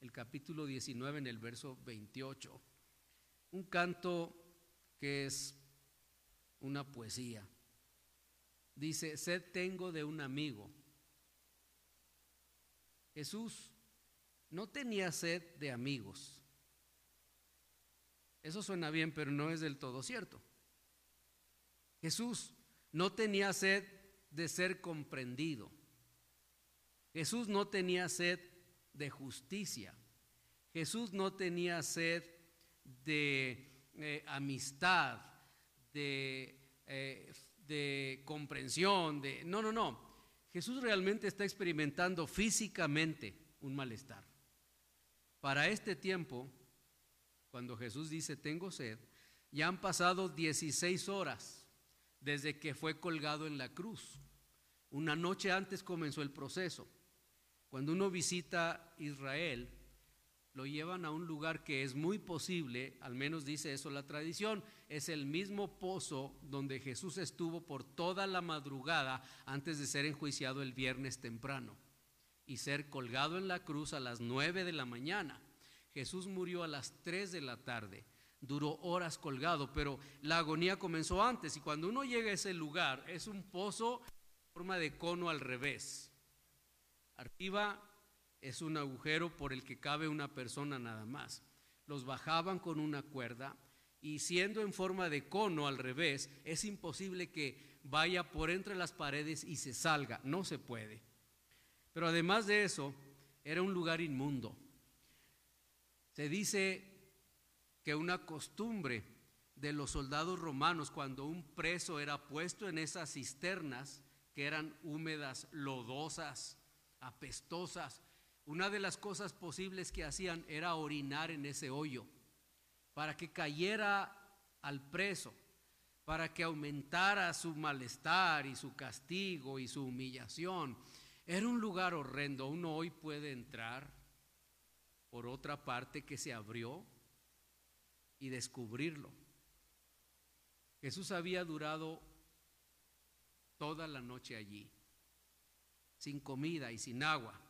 el capítulo 19, en el verso 28. Un canto que es una poesía. Dice, sed tengo de un amigo. Jesús no tenía sed de amigos. Eso suena bien, pero no es del todo cierto. Jesús no tenía sed de ser comprendido. Jesús no tenía sed de justicia. Jesús no tenía sed de eh, amistad de, eh, de comprensión, de... No, no, no. Jesús realmente está experimentando físicamente un malestar. Para este tiempo, cuando Jesús dice, tengo sed, ya han pasado 16 horas desde que fue colgado en la cruz. Una noche antes comenzó el proceso. Cuando uno visita Israel, lo llevan a un lugar que es muy posible, al menos dice eso la tradición, es el mismo pozo donde Jesús estuvo por toda la madrugada antes de ser enjuiciado el viernes temprano y ser colgado en la cruz a las nueve de la mañana. Jesús murió a las tres de la tarde, duró horas colgado, pero la agonía comenzó antes y cuando uno llega a ese lugar es un pozo en forma de cono al revés. Arriba es un agujero por el que cabe una persona nada más. Los bajaban con una cuerda y siendo en forma de cono al revés, es imposible que vaya por entre las paredes y se salga, no se puede. Pero además de eso, era un lugar inmundo. Se dice que una costumbre de los soldados romanos cuando un preso era puesto en esas cisternas que eran húmedas, lodosas, apestosas, una de las cosas posibles que hacían era orinar en ese hoyo para que cayera al preso, para que aumentara su malestar y su castigo y su humillación. Era un lugar horrendo. Uno hoy puede entrar por otra parte que se abrió y descubrirlo. Jesús había durado toda la noche allí, sin comida y sin agua.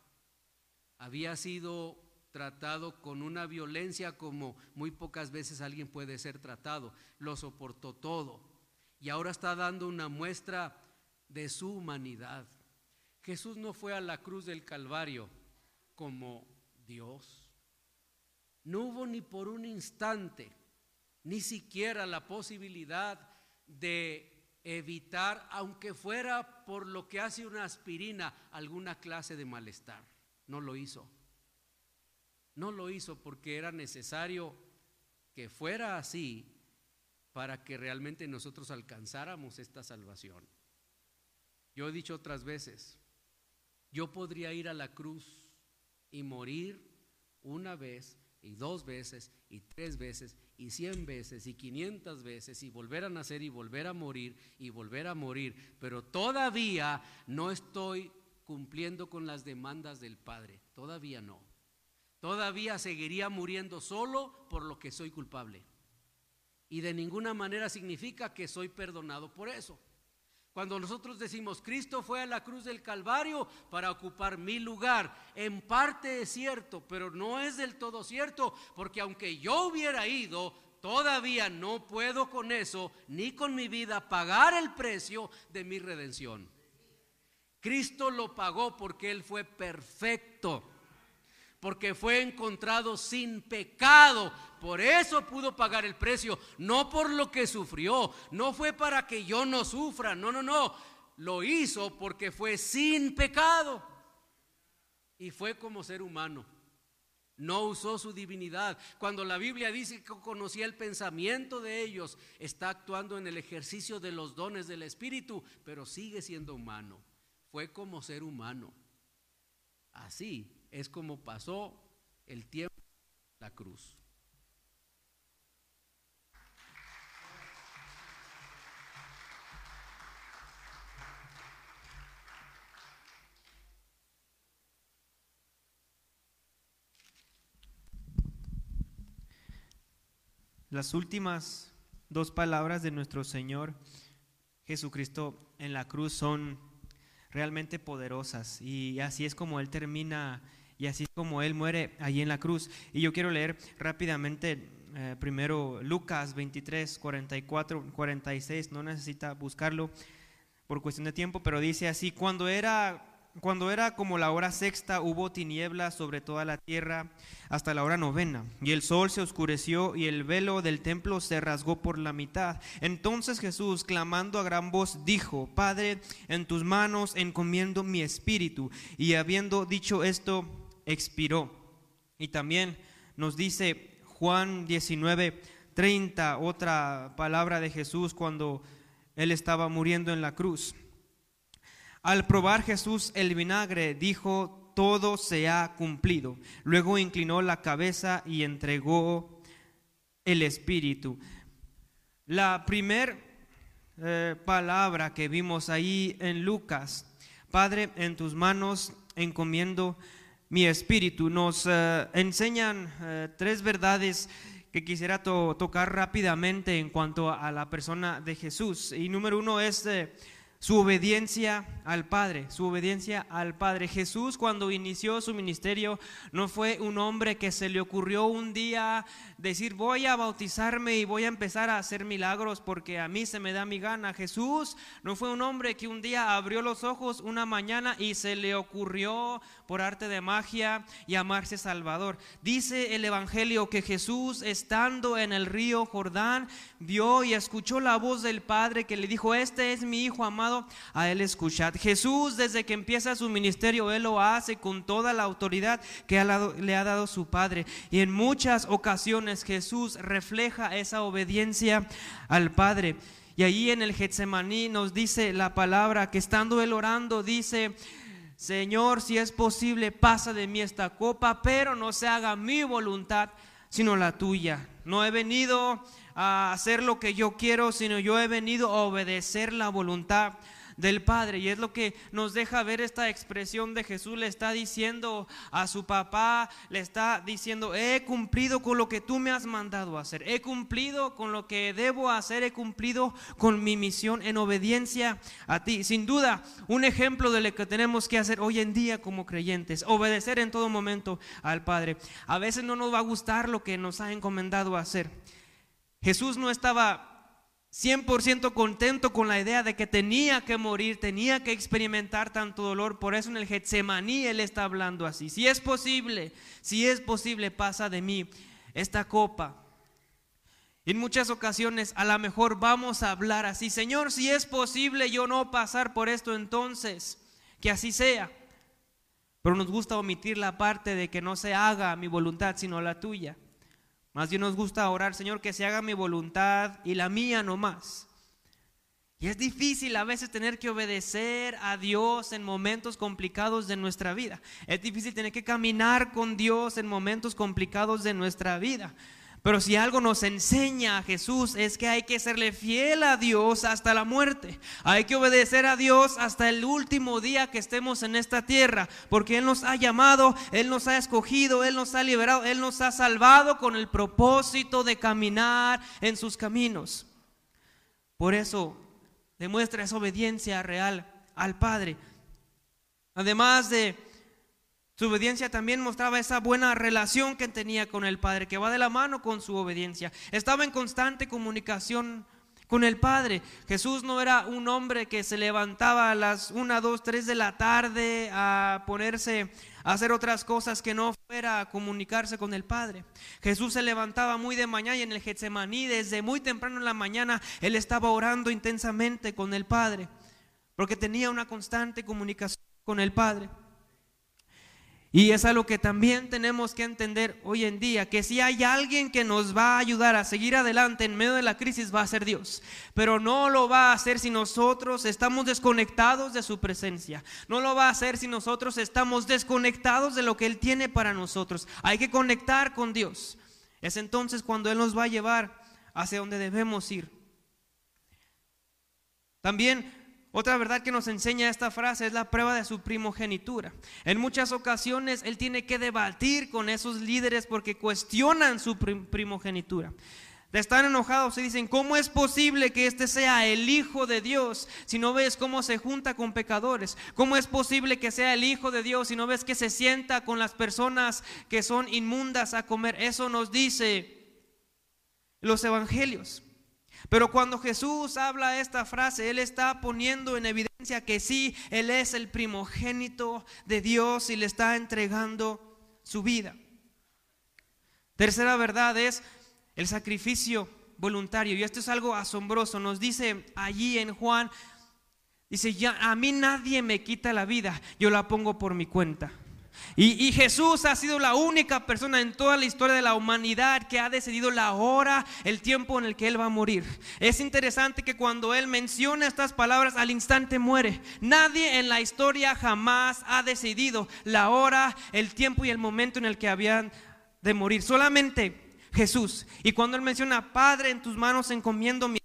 Había sido tratado con una violencia como muy pocas veces alguien puede ser tratado. Lo soportó todo. Y ahora está dando una muestra de su humanidad. Jesús no fue a la cruz del Calvario como Dios. No hubo ni por un instante, ni siquiera la posibilidad de evitar, aunque fuera por lo que hace una aspirina, alguna clase de malestar. No lo hizo. No lo hizo porque era necesario que fuera así para que realmente nosotros alcanzáramos esta salvación. Yo he dicho otras veces, yo podría ir a la cruz y morir una vez y dos veces y tres veces y cien veces y quinientas veces y volver a nacer y volver a morir y volver a morir, pero todavía no estoy cumpliendo con las demandas del Padre, todavía no. Todavía seguiría muriendo solo por lo que soy culpable. Y de ninguna manera significa que soy perdonado por eso. Cuando nosotros decimos Cristo fue a la cruz del Calvario para ocupar mi lugar, en parte es cierto, pero no es del todo cierto, porque aunque yo hubiera ido, todavía no puedo con eso, ni con mi vida, pagar el precio de mi redención. Cristo lo pagó porque Él fue perfecto porque fue encontrado sin pecado. Por eso pudo pagar el precio, no por lo que sufrió, no fue para que yo no sufra, no, no, no, lo hizo porque fue sin pecado y fue como ser humano. No usó su divinidad. Cuando la Biblia dice que conocía el pensamiento de ellos, está actuando en el ejercicio de los dones del Espíritu, pero sigue siendo humano. Fue como ser humano. Así es como pasó el tiempo la cruz. Las últimas dos palabras de nuestro Señor Jesucristo en la cruz son realmente poderosas y así es como Él termina y así como Él muere allí en la cruz. Y yo quiero leer rápidamente eh, primero Lucas 23, 44, 46, no necesita buscarlo por cuestión de tiempo, pero dice así, cuando era cuando era como la hora sexta, hubo tinieblas sobre toda la tierra hasta la hora novena, y el sol se oscureció y el velo del templo se rasgó por la mitad. Entonces Jesús, clamando a gran voz, dijo, Padre, en tus manos encomiendo mi espíritu. Y habiendo dicho esto, expiró. Y también nos dice Juan 19, 30, otra palabra de Jesús cuando él estaba muriendo en la cruz. Al probar Jesús el vinagre, dijo, todo se ha cumplido. Luego inclinó la cabeza y entregó el Espíritu. La primer eh, palabra que vimos ahí en Lucas, Padre, en tus manos encomiendo mi espíritu. Nos eh, enseñan eh, tres verdades que quisiera tocar rápidamente en cuanto a, la persona de Jesús. Y número uno es su obediencia al Padre, su obediencia al Padre. Jesús cuando inició su ministerio no fue un hombre que se le ocurrió un día decir voy a bautizarme y voy a empezar a hacer milagros porque a mí se me da mi gana. Jesús no fue un hombre que un día abrió los ojos una mañana y se le ocurrió por arte de magia llamarse Salvador. Dice el Evangelio que Jesús estando en el río Jordán vio y escuchó la voz del Padre que le dijo, este es mi Hijo amado, a él escuchad. Jesús desde que empieza su ministerio, él lo hace con toda la autoridad que le ha dado su Padre. Y en muchas ocasiones Jesús refleja esa obediencia al Padre. Y allí en el Getsemaní nos dice la palabra que estando él orando, dice, Señor, si es posible, pasa de mí esta copa, pero no se haga mi voluntad, sino la tuya. No he venido a hacer lo que yo quiero, sino yo he venido a obedecer la voluntad del Padre. Y es lo que nos deja ver esta expresión de Jesús. Le está diciendo a su papá, le está diciendo, he cumplido con lo que tú me has mandado hacer. He cumplido con lo que debo hacer. He cumplido con mi misión en obediencia a ti. Sin duda, un ejemplo de lo que tenemos que hacer hoy en día como creyentes. Obedecer en todo momento al Padre. A veces no nos va a gustar lo que nos ha encomendado hacer. Jesús no estaba 100% contento con la idea de que tenía que morir, tenía que experimentar tanto dolor. Por eso en el Getsemaní él está hablando así. Si es posible, si es posible, pasa de mí esta copa. En muchas ocasiones a lo mejor vamos a hablar así, Señor, si es posible yo no pasar por esto, entonces que así sea. Pero nos gusta omitir la parte de que no se haga mi voluntad, sino la tuya. Más bien nos gusta orar, Señor, que se haga mi voluntad y la mía no más. Y es difícil a veces tener que obedecer a Dios en momentos complicados de nuestra vida. Es difícil tener que caminar con Dios en momentos complicados de nuestra vida. Pero si algo nos enseña a Jesús es que hay que serle fiel a Dios hasta la muerte. Hay que obedecer a Dios hasta el último día que estemos en esta tierra. Porque Él nos ha llamado, Él nos ha escogido, Él nos ha liberado, Él nos ha salvado con el propósito de caminar en sus caminos. Por eso demuestra esa obediencia real al Padre. Además de su obediencia también mostraba esa buena relación que tenía con el Padre, que va de la mano con su obediencia. Estaba en constante comunicación con el Padre. Jesús no era un hombre que se levantaba a las 1, 2, 3 de la tarde a ponerse a hacer otras cosas que no fuera a comunicarse con el Padre. Jesús se levantaba muy de mañana y en el Getsemaní, desde muy temprano en la mañana, él estaba orando intensamente con el Padre, porque tenía una constante comunicación con el Padre. Y es algo que también tenemos que entender hoy en día, que si hay alguien que nos va a ayudar a seguir adelante en medio de la crisis va a ser Dios, pero no lo va a hacer si nosotros estamos desconectados de su presencia, no lo va a hacer si nosotros estamos desconectados de lo que Él tiene para nosotros. Hay que conectar con Dios. Es entonces cuando Él nos va a llevar hacia donde debemos ir. También otra verdad que nos enseña esta frase es la prueba de su primogenitura. En muchas ocasiones él tiene que debatir con esos líderes porque cuestionan su primogenitura. Están enojados y dicen, ¿cómo es posible que este sea el Hijo de Dios si no ves cómo se junta con pecadores? ¿Cómo es posible que sea el Hijo de Dios si no ves que se sienta con las personas que son inmundas a comer? Eso nos dice los evangelios. Pero cuando Jesús habla esta frase, Él está poniendo en evidencia que sí, Él es el primogénito de Dios y le está entregando su vida. Tercera verdad es el sacrificio voluntario. Y esto es algo asombroso. Nos dice allí en Juan, dice, ya a mí nadie me quita la vida, yo la pongo por mi cuenta. Y, Jesús ha sido la única persona en toda la historia de la humanidad que ha decidido la hora, el tiempo en el que Él va a morir. Es interesante que cuando Él menciona estas palabras, al instante muere. Nadie en la historia jamás ha decidido la hora, el tiempo y el momento en el que habían de morir. Solamente Jesús. Y cuando Él menciona, Padre, en tus manos encomiendo mi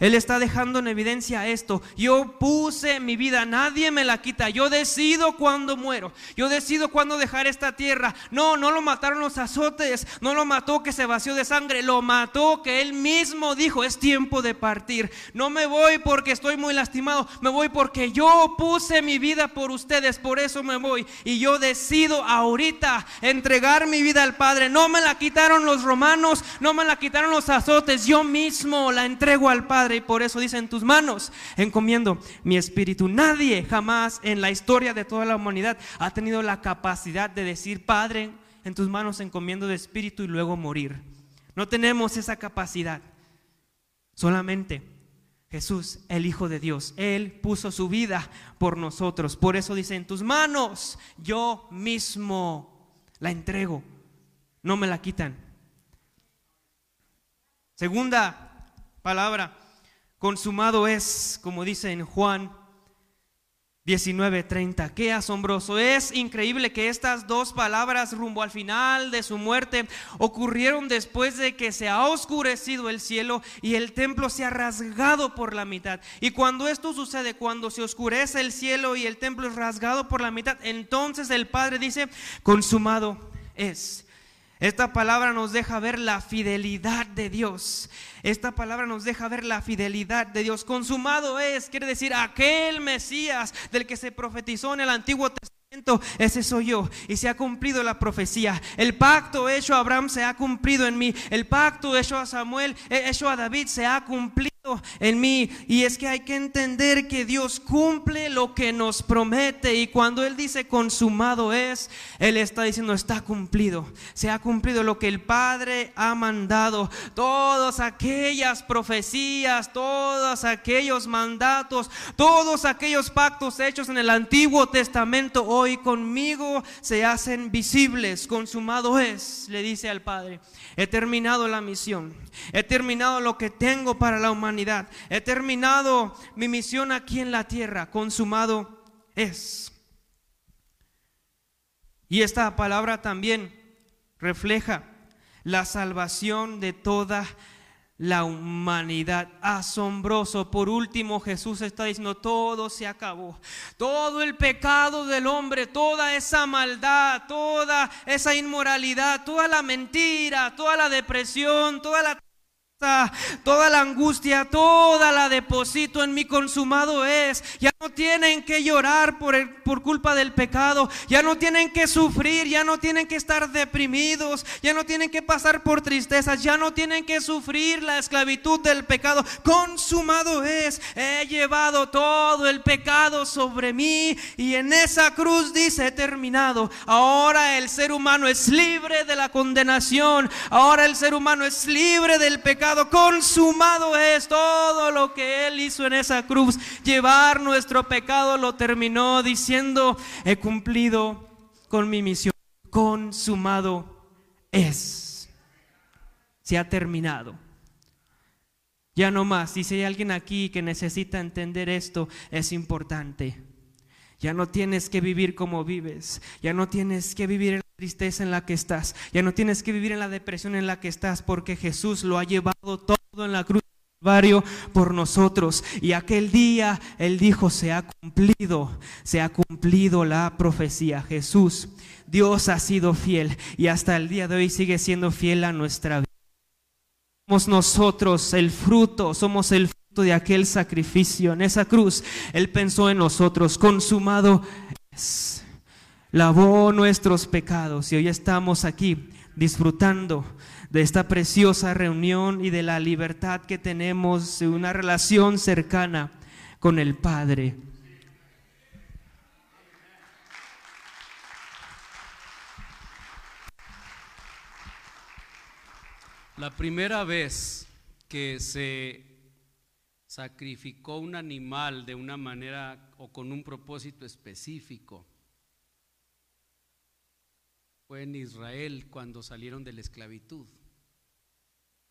él está dejando en evidencia esto. Yo puse mi vida, nadie me la quita. Yo decido cuándo muero. Yo decido cuándo dejar esta tierra. No, no lo mataron los azotes. No lo mató que se vació de sangre. Lo mató que él mismo dijo, es tiempo de partir. No me voy porque estoy muy lastimado. Me voy porque yo puse mi vida por ustedes. Por eso me voy. Y yo decido ahorita entregar mi vida al Padre. No me la quitaron los romanos. No me la quitaron los azotes. Yo mismo la entrego al Padre y por eso dice en tus manos encomiendo mi espíritu. Nadie jamás en la historia de toda la humanidad ha tenido la capacidad de decir, Padre, en tus manos encomiendo de espíritu y luego morir. No tenemos esa capacidad. Solamente Jesús, el Hijo de Dios, Él puso su vida por nosotros. Por eso dice, en tus manos yo mismo la entrego. No me la quitan. Segunda palabra, consumado es, como dice en Juan 19:30. Qué asombroso. Es increíble que estas dos palabras rumbo al final de su muerte ocurrieron después de que se ha oscurecido el cielo y el templo se ha rasgado por la mitad. Y cuando esto sucede, cuando se oscurece el cielo y el templo es rasgado por la mitad, entonces el Padre dice, consumado es. Esta palabra nos deja ver la fidelidad de Dios. Esta palabra nos deja ver la fidelidad de Dios. Consumado es, quiere decir, aquel Mesías del que se profetizó en el Antiguo Testamento. Ese soy yo y se ha cumplido la profecía. El pacto hecho a Abraham se ha cumplido en mí. El pacto hecho a Samuel, hecho a David se ha cumplido en mí. Y es que hay que entender que Dios cumple lo que nos promete. Y cuando Él dice consumado es, Él está diciendo está cumplido. Se ha cumplido lo que el Padre ha mandado. Todas aquellas profecías, todos aquellos mandatos, todos aquellos pactos hechos en el Antiguo Testamento hoy conmigo se hacen visibles. Consumado es, le dice al Padre. He terminado la misión. He terminado lo que tengo para la humanidad. He terminado mi misión aquí en la tierra. Consumado es. Y esta palabra también refleja la salvación de toda la humanidad. Asombroso. Por último, Jesús está diciendo, todo se acabó. Todo el pecado del hombre, toda esa maldad, toda esa inmoralidad, toda la mentira, toda la depresión, toda la Toda la angustia, toda la deposito en mi consumado es. Ya no tienen que llorar por, por culpa del pecado. Ya no tienen que sufrir. Ya no tienen que estar deprimidos. Ya no tienen que pasar por tristezas. Ya no tienen que sufrir la esclavitud del pecado. Consumado es. He llevado todo el pecado sobre mí. Y en esa cruz dice terminado. Ahora el ser humano es libre de la condenación. Ahora el ser humano es libre del pecado consumado es todo lo que Él hizo en esa cruz. Llevar nuestro pecado lo terminó diciendo, he cumplido con mi misión. Consumado es. Se ha terminado. Ya no más. Si hay alguien aquí que necesita entender esto, es importante. Ya no tienes que vivir como vives. Ya no tienes que vivir en tristeza en la que estás. Ya no tienes que vivir en la depresión en la que estás porque Jesús lo ha llevado todo en la cruz por nosotros. Y aquel día Él dijo, se ha cumplido, se ha cumplido la profecía. Jesús, Dios ha sido fiel y hasta el día de hoy sigue siendo fiel a nuestra vida. Somos nosotros el fruto, somos el de aquel sacrificio en esa cruz, Él pensó en nosotros, consumado es, lavó nuestros pecados y hoy estamos aquí disfrutando de esta preciosa reunión y de la libertad que tenemos de una relación cercana con el Padre. La primera vez que se sacrificó un animal de una manera o con un propósito específico. Fue en Israel cuando salieron de la esclavitud.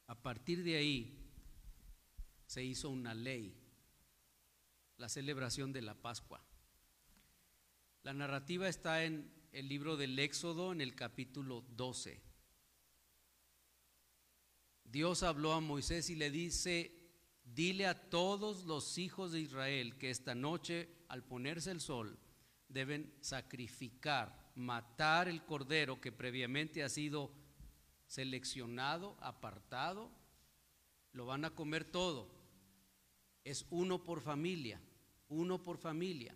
A partir de ahí se hizo una ley, la celebración de la Pascua. La narrativa está en el libro del Éxodo en el capítulo 12. Dios habló a Moisés y le dice, Dile a todos los hijos de Israel que esta noche, al ponerse el sol, deben sacrificar, matar el cordero que previamente ha sido seleccionado, apartado. Lo van a comer todo. Es uno por familia, uno por familia.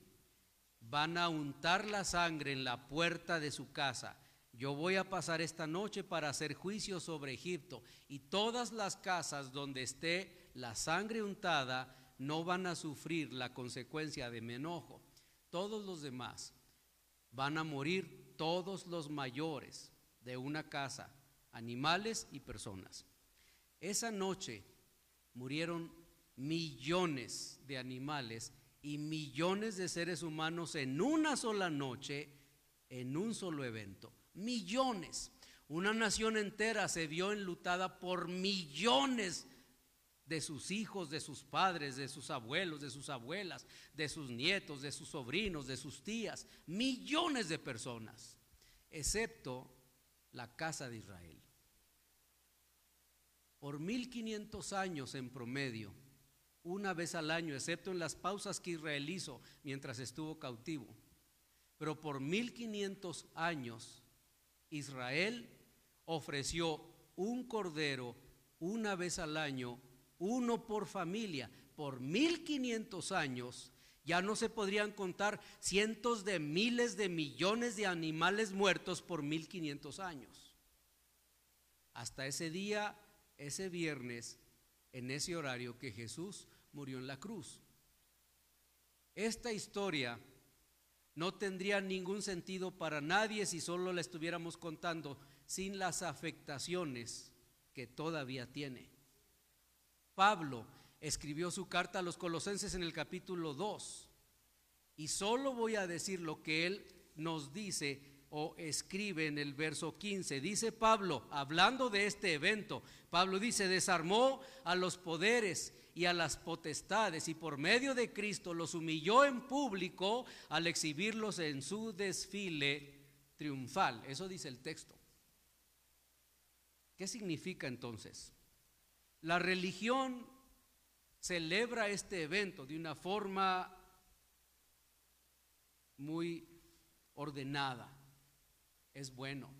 Van a untar la sangre en la puerta de su casa. Yo voy a pasar esta noche para hacer juicio sobre Egipto y todas las casas donde esté la sangre untada no van a sufrir la consecuencia de mi enojo. Todos los demás van a morir, todos los mayores de una casa, animales y personas. Esa noche murieron millones de animales y millones de seres humanos en una sola noche, en un solo evento. Millones. Una nación entera se vio enlutada por millones de sus hijos, de sus padres, de sus abuelos, de sus abuelas, de sus nietos, de sus sobrinos, de sus tías, millones de personas, excepto la casa de Israel. Por 1500 años en promedio, una vez al año, excepto en las pausas que Israel hizo mientras estuvo cautivo, pero por 1500 años Israel ofreció un cordero una vez al año uno por familia, por 1500 años, ya no se podrían contar cientos de miles de millones de animales muertos por 1500 años. Hasta ese día, ese viernes, en ese horario que Jesús murió en la cruz. Esta historia no tendría ningún sentido para nadie si solo la estuviéramos contando sin las afectaciones que todavía tiene. Pablo escribió su carta a los colosenses en el capítulo 2. Y solo voy a decir lo que él nos dice o escribe en el verso 15. Dice Pablo, hablando de este evento, Pablo dice, desarmó a los poderes y a las potestades y por medio de Cristo los humilló en público al exhibirlos en su desfile triunfal. Eso dice el texto. ¿Qué significa entonces? La religión celebra este evento de una forma muy ordenada. Es bueno.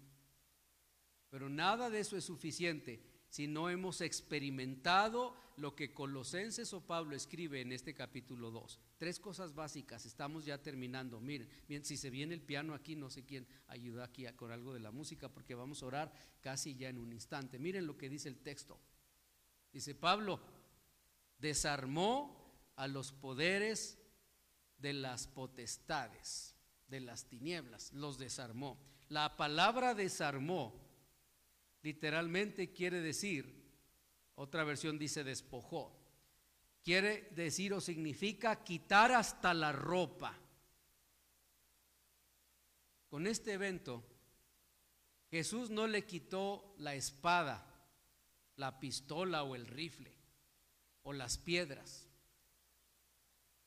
Pero nada de eso es suficiente si no hemos experimentado lo que Colosenses o Pablo escribe en este capítulo 2. Tres cosas básicas, estamos ya terminando. Miren, bien, si se viene el piano aquí, no sé quién ayuda aquí con algo de la música porque vamos a orar casi ya en un instante. Miren lo que dice el texto. Dice Pablo, desarmó a los poderes de las potestades, de las tinieblas, los desarmó. La palabra desarmó literalmente quiere decir, otra versión dice despojó, quiere decir o significa quitar hasta la ropa. Con este evento, Jesús no le quitó la espada, la pistola o el rifle o las piedras.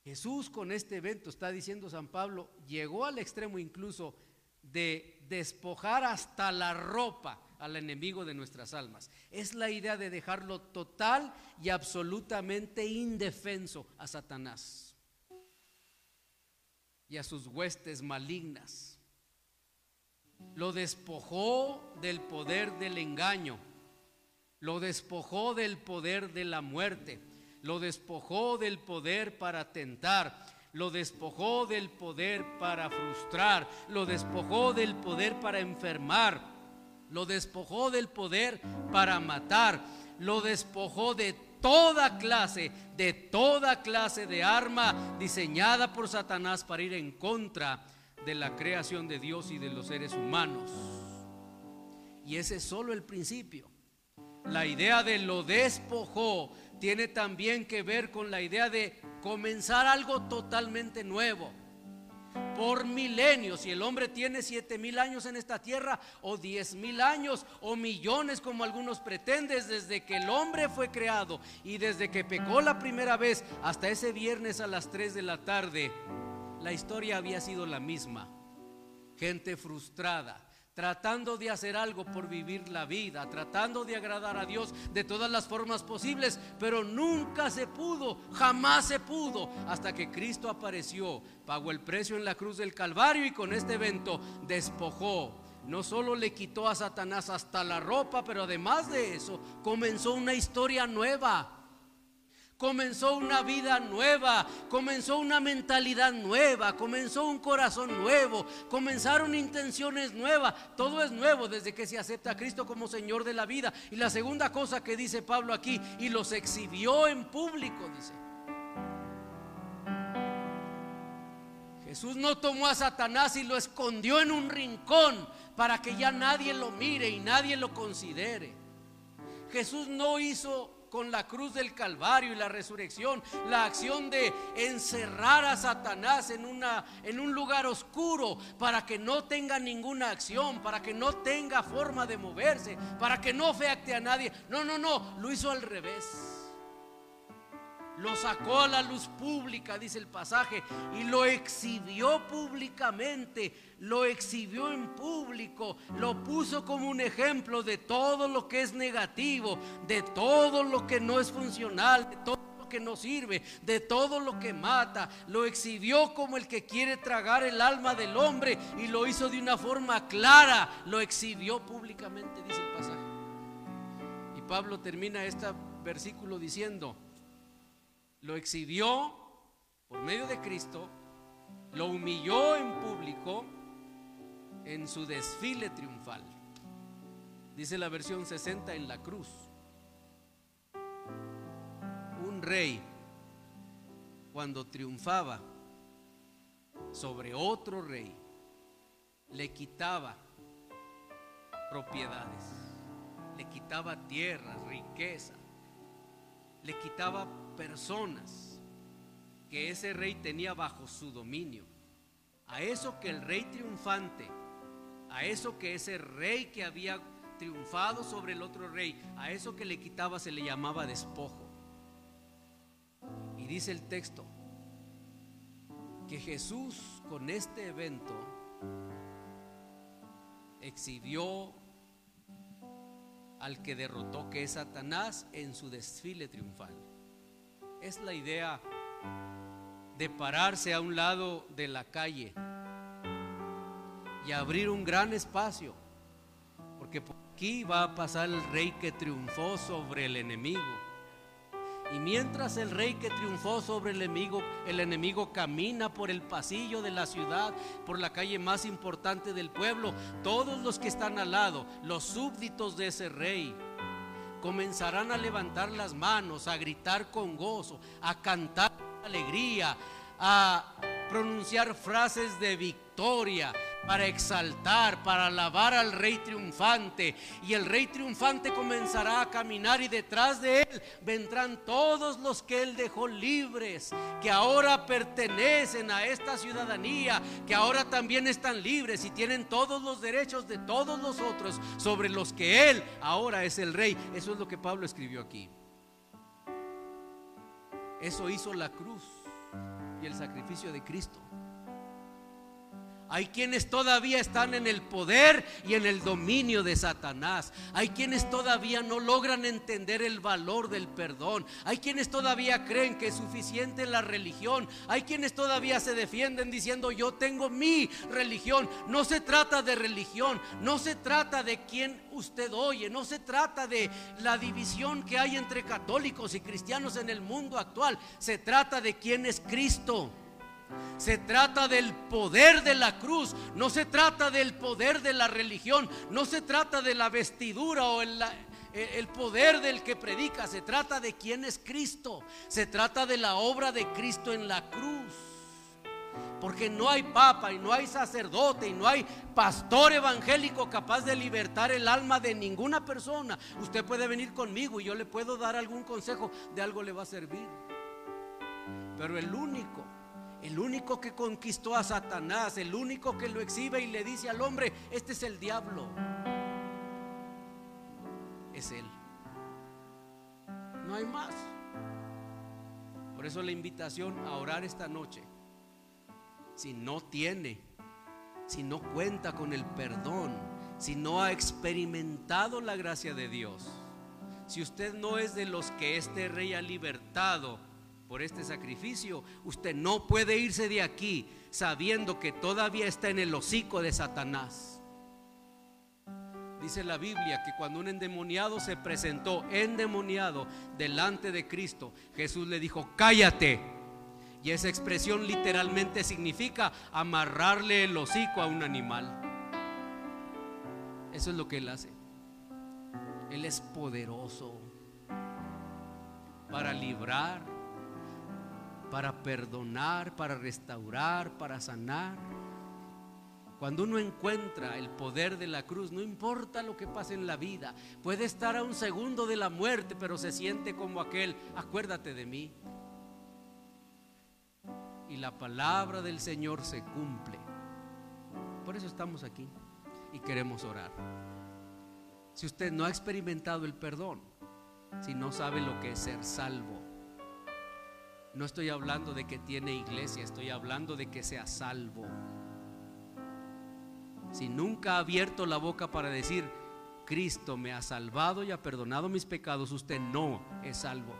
Jesús con este evento, está diciendo San Pablo, llegó al extremo incluso de despojar hasta la ropa al enemigo de nuestras almas. Es la idea de dejarlo total y absolutamente indefenso a Satanás y a sus huestes malignas. Lo despojó del poder del engaño lo despojó del poder de la muerte, lo despojó del poder para tentar, lo despojó del poder para frustrar, lo despojó del poder para enfermar, lo despojó del poder para matar, lo despojó de toda clase, de toda clase de arma diseñada por Satanás para ir en contra de la creación de Dios y de los seres humanos. Y ese es solo el principio. La idea de lo despojó tiene también que ver con la idea de comenzar algo totalmente nuevo. Por milenios, si el hombre tiene siete mil años en esta tierra, o diez mil años, o millones, como algunos pretenden, desde que el hombre fue creado y desde que pecó la primera vez hasta ese viernes a las 3 de la tarde, la historia había sido la misma. Gente frustrada, tratando de hacer algo por vivir la vida, tratando de agradar a Dios de todas las formas posibles, pero nunca se pudo, jamás se pudo, hasta que Cristo apareció, pagó el precio en la cruz del Calvario y con este evento despojó. No solo le quitó a Satanás hasta la ropa, pero además de eso comenzó una historia nueva comenzó una vida nueva, comenzó una mentalidad nueva, comenzó un corazón nuevo, comenzaron intenciones nuevas, todo es nuevo desde que se acepta a Cristo como Señor de la vida. Y la segunda cosa que dice Pablo aquí, y los exhibió en público, dice. Jesús no tomó a Satanás y lo escondió en un rincón para que ya nadie lo mire y nadie lo considere. Jesús no hizo con la cruz del Calvario y la resurrección, la acción de encerrar a Satanás en, una, en un lugar oscuro para que no tenga ninguna acción, para que no tenga forma de moverse, para que no afecte a nadie. No, no, no, lo hizo al revés. Lo sacó a la luz pública, dice el pasaje, y lo exhibió públicamente, lo exhibió en público, lo puso como un ejemplo de todo lo que es negativo, de todo lo que no es funcional, de todo lo que no sirve, de todo lo que mata, lo exhibió como el que quiere tragar el alma del hombre y lo hizo de una forma clara, lo exhibió públicamente, dice el pasaje. Y Pablo termina este versículo diciendo, lo exhibió por medio de Cristo, lo humilló en público en su desfile triunfal. Dice la versión 60 en la cruz. Un rey, cuando triunfaba sobre otro rey, le quitaba propiedades, le quitaba tierras, riqueza, le quitaba personas que ese rey tenía bajo su dominio. A eso que el rey triunfante, a eso que ese rey que había triunfado sobre el otro rey, a eso que le quitaba se le llamaba despojo. Y dice el texto que Jesús con este evento exhibió al que derrotó, que es Satanás, en su desfile triunfal es la idea de pararse a un lado de la calle y abrir un gran espacio, porque por aquí va a pasar el rey que triunfó sobre el enemigo. Y mientras el rey que triunfó sobre el enemigo, el enemigo camina por el pasillo de la ciudad, por la calle más importante del pueblo, todos los que están al lado, los súbditos de ese rey, comenzarán a levantar las manos, a gritar con gozo, a cantar con alegría, a pronunciar frases de victoria, para exaltar, para alabar al rey triunfante. Y el rey triunfante comenzará a caminar y detrás de él vendrán todos los que él dejó libres, que ahora pertenecen a esta ciudadanía, que ahora también están libres y tienen todos los derechos de todos los otros sobre los que él ahora es el rey. Eso es lo que Pablo escribió aquí. Eso hizo la cruz y el sacrificio de Cristo. Hay quienes todavía están en el poder y en el dominio de Satanás. Hay quienes todavía no logran entender el valor del perdón. Hay quienes todavía creen que es suficiente la religión. Hay quienes todavía se defienden diciendo yo tengo mi religión. No se trata de religión. No se trata de quién usted oye. No se trata de la división que hay entre católicos y cristianos en el mundo actual. Se trata de quién es Cristo. Se trata del poder de la cruz, no se trata del poder de la religión, no se trata de la vestidura o el, el poder del que predica, se trata de quién es Cristo, se trata de la obra de Cristo en la cruz. Porque no hay papa y no hay sacerdote y no hay pastor evangélico capaz de libertar el alma de ninguna persona. Usted puede venir conmigo y yo le puedo dar algún consejo, de algo le va a servir. Pero el único el único que conquistó a Satanás, el único que lo exhibe y le dice al hombre, este es el diablo. Es él. No hay más. Por eso la invitación a orar esta noche. Si no tiene, si no cuenta con el perdón, si no ha experimentado la gracia de Dios, si usted no es de los que este rey ha libertado, por este sacrificio, usted no puede irse de aquí sabiendo que todavía está en el hocico de Satanás. Dice la Biblia que cuando un endemoniado se presentó endemoniado delante de Cristo, Jesús le dijo, cállate. Y esa expresión literalmente significa amarrarle el hocico a un animal. Eso es lo que Él hace. Él es poderoso para librar para perdonar, para restaurar, para sanar. Cuando uno encuentra el poder de la cruz, no importa lo que pase en la vida, puede estar a un segundo de la muerte, pero se siente como aquel, acuérdate de mí. Y la palabra del Señor se cumple. Por eso estamos aquí y queremos orar. Si usted no ha experimentado el perdón, si no sabe lo que es ser salvo, No estoy hablando de que tiene iglesia, estoy hablando de que sea salvo. Si nunca ha abierto la boca para decir, Cristo me ha salvado y ha perdonado mis pecados, usted no es salvo.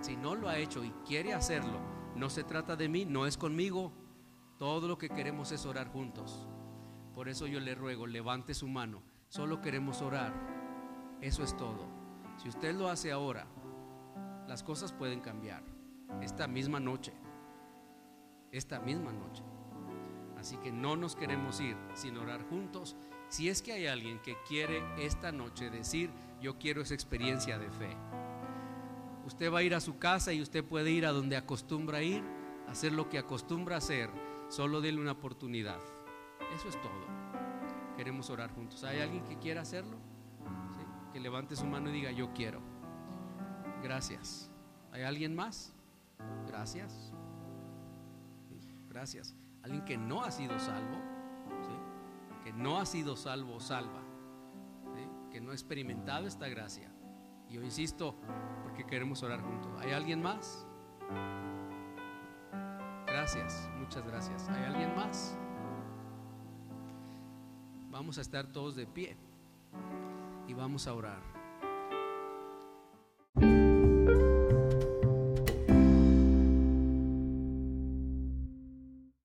Si no lo ha hecho y quiere hacerlo, no se trata de mí, no es conmigo. Todo lo que queremos es orar juntos. Por eso yo le ruego, levante su mano. Solo queremos orar. Eso es todo. Si usted lo hace ahora, las cosas pueden cambiar. Esta misma noche. Esta misma noche. Así que no nos queremos ir sin orar juntos. Si es que hay alguien que quiere esta noche decir, yo quiero esa experiencia de fe. Usted va a ir a su casa y usted puede ir a donde acostumbra ir, hacer lo que acostumbra hacer. Solo déle una oportunidad. Eso es todo. Queremos orar juntos. ¿Hay alguien que quiera hacerlo? Que levante su mano y diga, yo quiero. Gracias. ¿Hay alguien más? Gracias. Gracias. Alguien que no ha sido salvo, que no ha sido salvo o salva, que no ha experimentado esta gracia. Y yo insisto, porque queremos orar juntos. ¿Hay alguien más? Gracias, muchas gracias. ¿Hay alguien más? Vamos a estar todos de pie y vamos a orar.